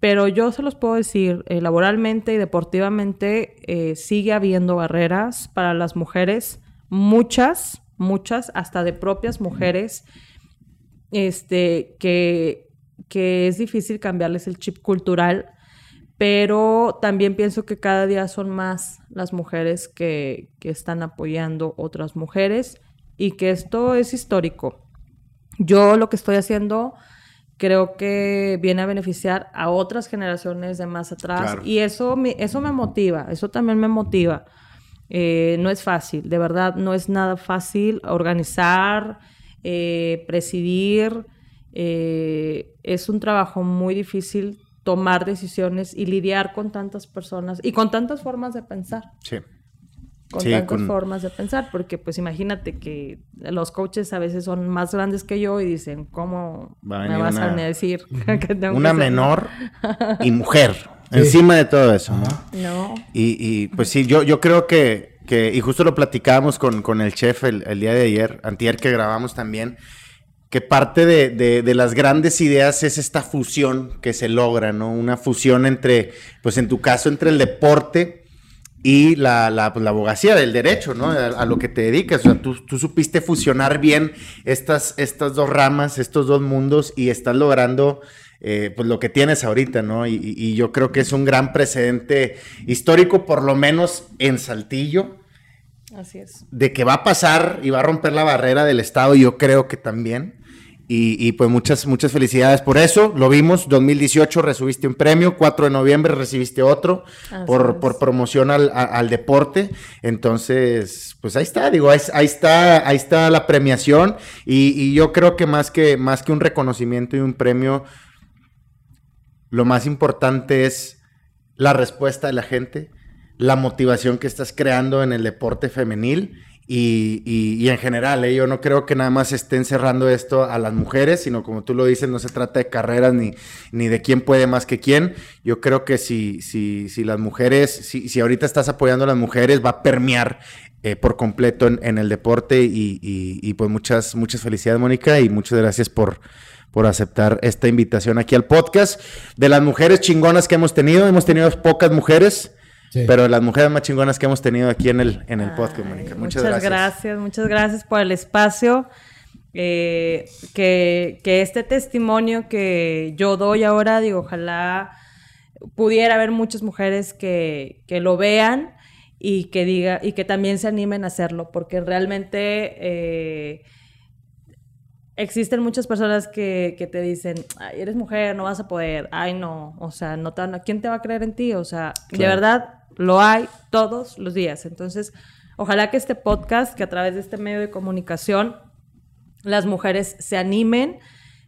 Pero yo se los puedo decir, eh, laboralmente y deportivamente eh, sigue habiendo barreras para las mujeres, muchas, muchas, hasta de propias mujeres, este, que, que es difícil cambiarles el chip cultural pero también pienso que cada día son más las mujeres que, están apoyando otras mujeres y que esto es histórico. Yo lo que estoy haciendo creo que viene a beneficiar a otras generaciones de más atrás y eso me, eso me motiva, eso también me motiva. Eh, no es fácil, de verdad, no es nada fácil organizar, eh, presidir, eh, es un trabajo muy difícil tomar decisiones y lidiar con tantas personas y con tantas formas de pensar. Sí. Con tantas formas de pensar, porque pues imagínate que los coaches a veces son más grandes que yo y dicen, ¿cómo me vas a decir que tengo Una menor y mujer, encima de todo eso, ¿no? No. Y, y, pues sí, yo, yo creo que, que, y justo lo platicábamos con, con el chef el, el día de ayer, antier que grabamos también, que parte de, las grandes ideas es esta fusión que se logra, ¿no? Una fusión entre, pues en tu caso, entre el deporte y la, la, pues, abogacía del derecho, ¿no? A, lo que te dedicas. O sea, tú, supiste fusionar bien estas, estas dos ramas, estos dos mundos y estás logrando... Eh, pues lo que tienes ahorita, ¿no? Y, y, yo creo que es un gran precedente histórico, por lo menos en Saltillo. Así es. De que va a pasar y va a romper la barrera del Estado, yo creo que también. Y, pues muchas, muchas felicidades por eso. Lo vimos, 2018 recibiste un premio, 4 de noviembre recibiste otro por, por, promoción al, al, deporte. Entonces, pues ahí está, digo, ahí, está, ahí está la premiación. Y, y, yo creo que más, que más que un reconocimiento y un premio, lo más importante es la respuesta de la gente, la motivación que estás creando en el deporte femenil y, en general, ¿eh? yo no creo que nada más estén cerrando esto a las mujeres, sino como tú lo dices, no se trata de carreras ni, ni de quién puede más que quién. Yo creo que si, si, si las mujeres, si, si ahorita estás apoyando a las mujeres, va a permear eh, por completo en, el deporte y, y, pues muchas, muchas felicidades, Mónica, y muchas gracias por, por aceptar esta invitación aquí al podcast. De las mujeres chingonas que hemos tenido, hemos tenido pocas mujeres. Pero las mujeres más chingonas que hemos tenido aquí en el, en el podcast, Mónica. Muchas, muchas gracias. Muchas gracias por el espacio. Eh, que, este testimonio que yo doy ahora, digo, ojalá pudiera haber muchas mujeres que, lo vean y que diga, y que también se animen a hacerlo, porque realmente eh, existen muchas personas que, te dicen, ay, eres mujer, no vas a poder, ay, no, o sea, no te, ¿quién te va a creer en ti? O sea, de verdad, lo hay todos los días. Entonces, ojalá que este podcast, que a través de este medio de comunicación, las mujeres se animen,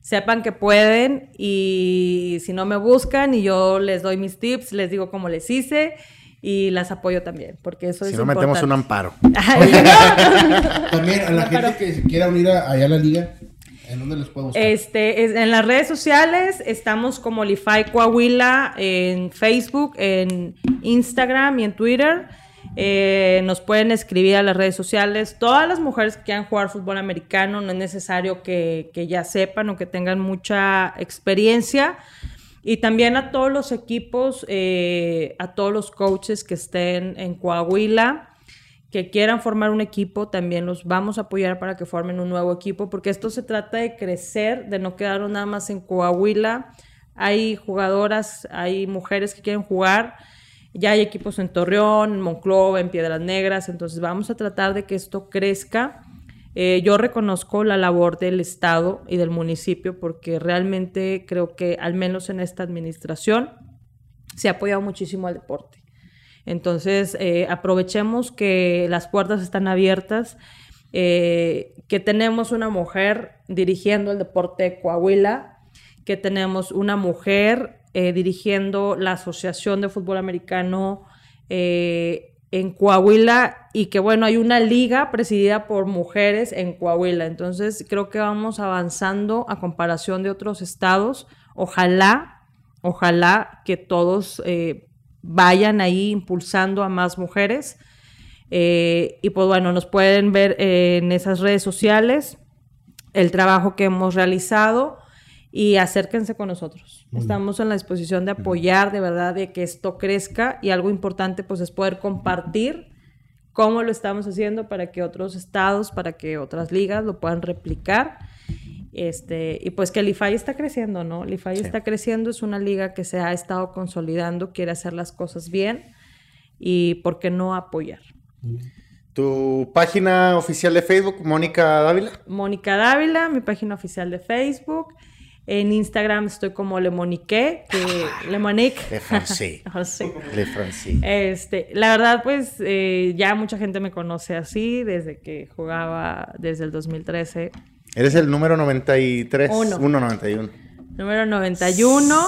sepan que pueden y si no me buscan y yo les doy mis tips, les digo cómo les hice y las apoyo también, porque eso es Si no metemos un amparo. también a la gente que se quiera unir allá a la liga, ¿En dónde los puedo buscar? Este, en las redes sociales estamos como Lify Coahuila en Facebook, en Instagram y en Twitter. Eh, nos pueden escribir a las redes sociales. Todas las mujeres que quieran jugar fútbol americano, no es necesario que, ya sepan o que tengan mucha experiencia. Y también a todos los equipos, eh, a todos los coaches que estén en Coahuila que quieran formar un equipo, también los vamos a apoyar para que formen un nuevo equipo, porque esto se trata de crecer, de no quedarnos nada más en Coahuila. Hay jugadoras, hay mujeres que quieren jugar, ya hay equipos en Torreón, en Monclova, en Piedras Negras, entonces vamos a tratar de que esto crezca. Eh, yo reconozco la labor del Estado y del municipio porque realmente creo que al menos en esta administración se ha apoyado muchísimo al deporte. Entonces, eh, aprovechemos que las puertas están abiertas, eh, que tenemos una mujer dirigiendo el deporte de Coahuila, que tenemos una mujer eh, dirigiendo la Asociación de Fútbol Americano en Coahuila y que bueno, hay una liga presidida por mujeres en Coahuila. Entonces creo que vamos avanzando a comparación de otros estados. Ojalá, ojalá que todos vayan ahí impulsando a más mujeres. Eh, y pues bueno, nos pueden ver en esas redes sociales el trabajo que hemos realizado y acérquense con nosotros. Estamos en la disposición de apoyar, de verdad, de que esto crezca y algo importante pues es poder compartir cómo lo estamos haciendo para que otros estados, para que otras ligas lo puedan replicar este, y pues que el IFAI está creciendo, ¿no? El IFAI está creciendo, es una liga que se ha estado consolidando, quiere hacer las cosas bien y ¿por qué no apoyar? ¿Tu página oficial de Facebook, Mónica Dávila? Mónica Dávila, mi página oficial de Facebook. En Instagram estoy como Le Monique, que Le Monique. Le Francés. Le Francés. Este, la verdad, pues eh, ya mucha gente me conoce así desde que jugaba desde el 2013 Eres el número 93. 191. Número 91.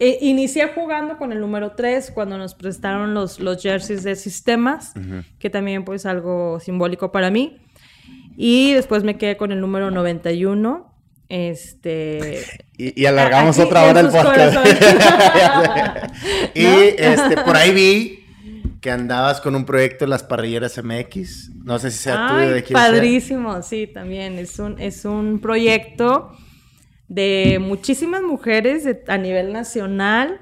E, inicié jugando con el número 3 cuando nos prestaron los, los jerseys de sistemas, que también pues algo simbólico para mí. Y después me quedé con el número 91. Este. Y, alargamos otra hora el podcast. y este, por ahí vi que andabas con un proyecto las parrilleras MX. No sé si sea tuyo de quién Padrísimo, sí, también. Es un, es un proyecto de muchísimas mujeres a nivel nacional.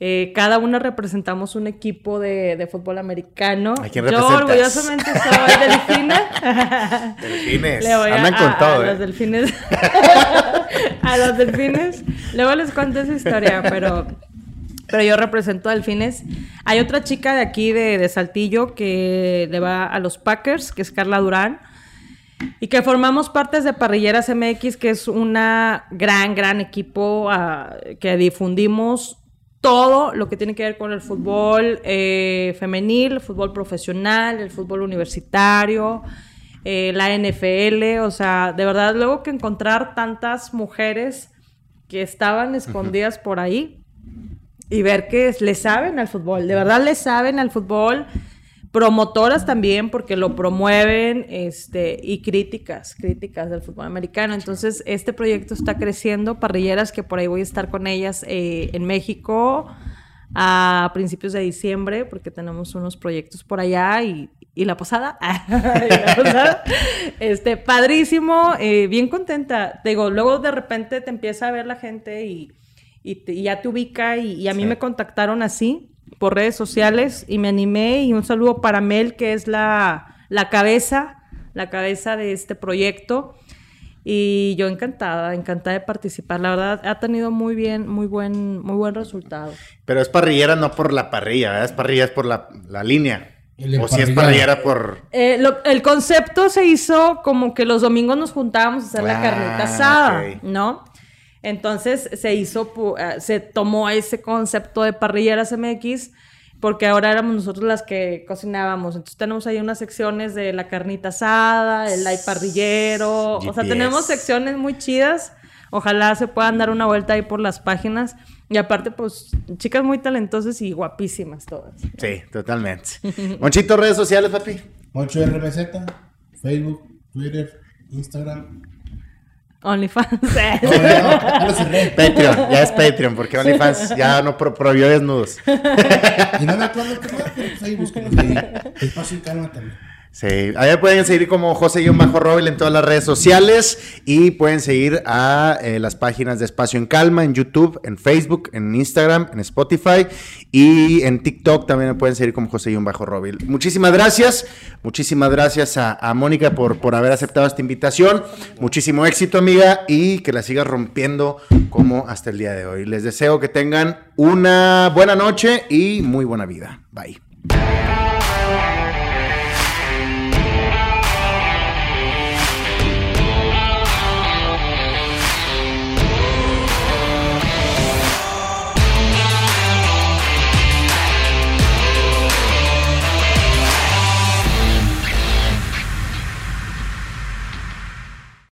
Eh, cada una representamos un equipo de, fútbol americano. ¿A quién Yo orgullosamente soy delfina. delfines. Andan con todo, a los ¿eh? delfines. a los delfines. Luego les cuento esa historia, pero pero yo represento a Delfines. Hay otra chica de aquí, de, Saltillo, que le va a los Packers, que es Carla Durán. Y que formamos partes de Parrilleras MX, que es una gran, gran equipo ah, que difundimos todo lo que tiene que ver con el fútbol eh, femenil, el fútbol profesional, el fútbol universitario, eh, la NFL, o sea, de verdad luego que encontrar tantas mujeres que estaban escondidas por ahí y ver que le saben al fútbol, de verdad le saben al fútbol promotoras también porque lo promueven este y críticas, críticas del fútbol americano. Entonces, este proyecto está creciendo, parrilleras que por ahí voy a estar con ellas eh, en México a principios de diciembre porque tenemos unos proyectos por allá y, la posada, este, padrísimo, eh, bien contenta. Digo, luego de repente te empieza a ver la gente y, ya te ubica y, a mí me contactaron así por redes sociales y me animé y un saludo para Mel, que es la, la cabeza, la cabeza de este proyecto. Y yo encantada, encantada de participar. La verdad, ha tenido muy bien, muy buen, muy buen resultado. Pero es parrillera no por la parrilla, ¿verdad? es parrilla es por la, la línea. O si es parrillera por... Eh, el concepto se hizo como que los domingos nos juntábamos a hacer la carnita ah, asada, ¿no? Entonces se hizo, eh, se tomó ese concepto de parrilleras MX porque ahora éramos nosotros las que cocinábamos. Entonces tenemos ahí unas secciones de la carnita asada, el light parrillero, o sea, tenemos secciones muy chidas. Ojalá se puedan dar una vuelta ahí por las páginas. Y aparte, pues, chicas muy talentosas y guapísimas todas. Sí, totalmente. Monchito, redes sociales, papi. Moncho RBZ, Facebook, Twitter, Instagram. OnlyFans. Patreon, ya es Patreon, porque OnlyFans ya no prohibió desnudos. y no me acuerdo qué más, pero pues ahí búsquenos ahí. Espacio y calma también. Sí, ahí pueden seguir como José-Robil en todas las redes sociales y pueden seguir a eh, las páginas de Espacio en Calma en YouTube, en Facebook, en Instagram, en Spotify y en TikTok también me pueden seguir como José-Robil. Muchísimas gracias, muchísimas gracias a, a Mónica por, por haber aceptado esta invitación. Muchísimo éxito, amiga, y que la sigas rompiendo como hasta el día de hoy. Les deseo que tengan una buena noche y muy buena vida. Bye.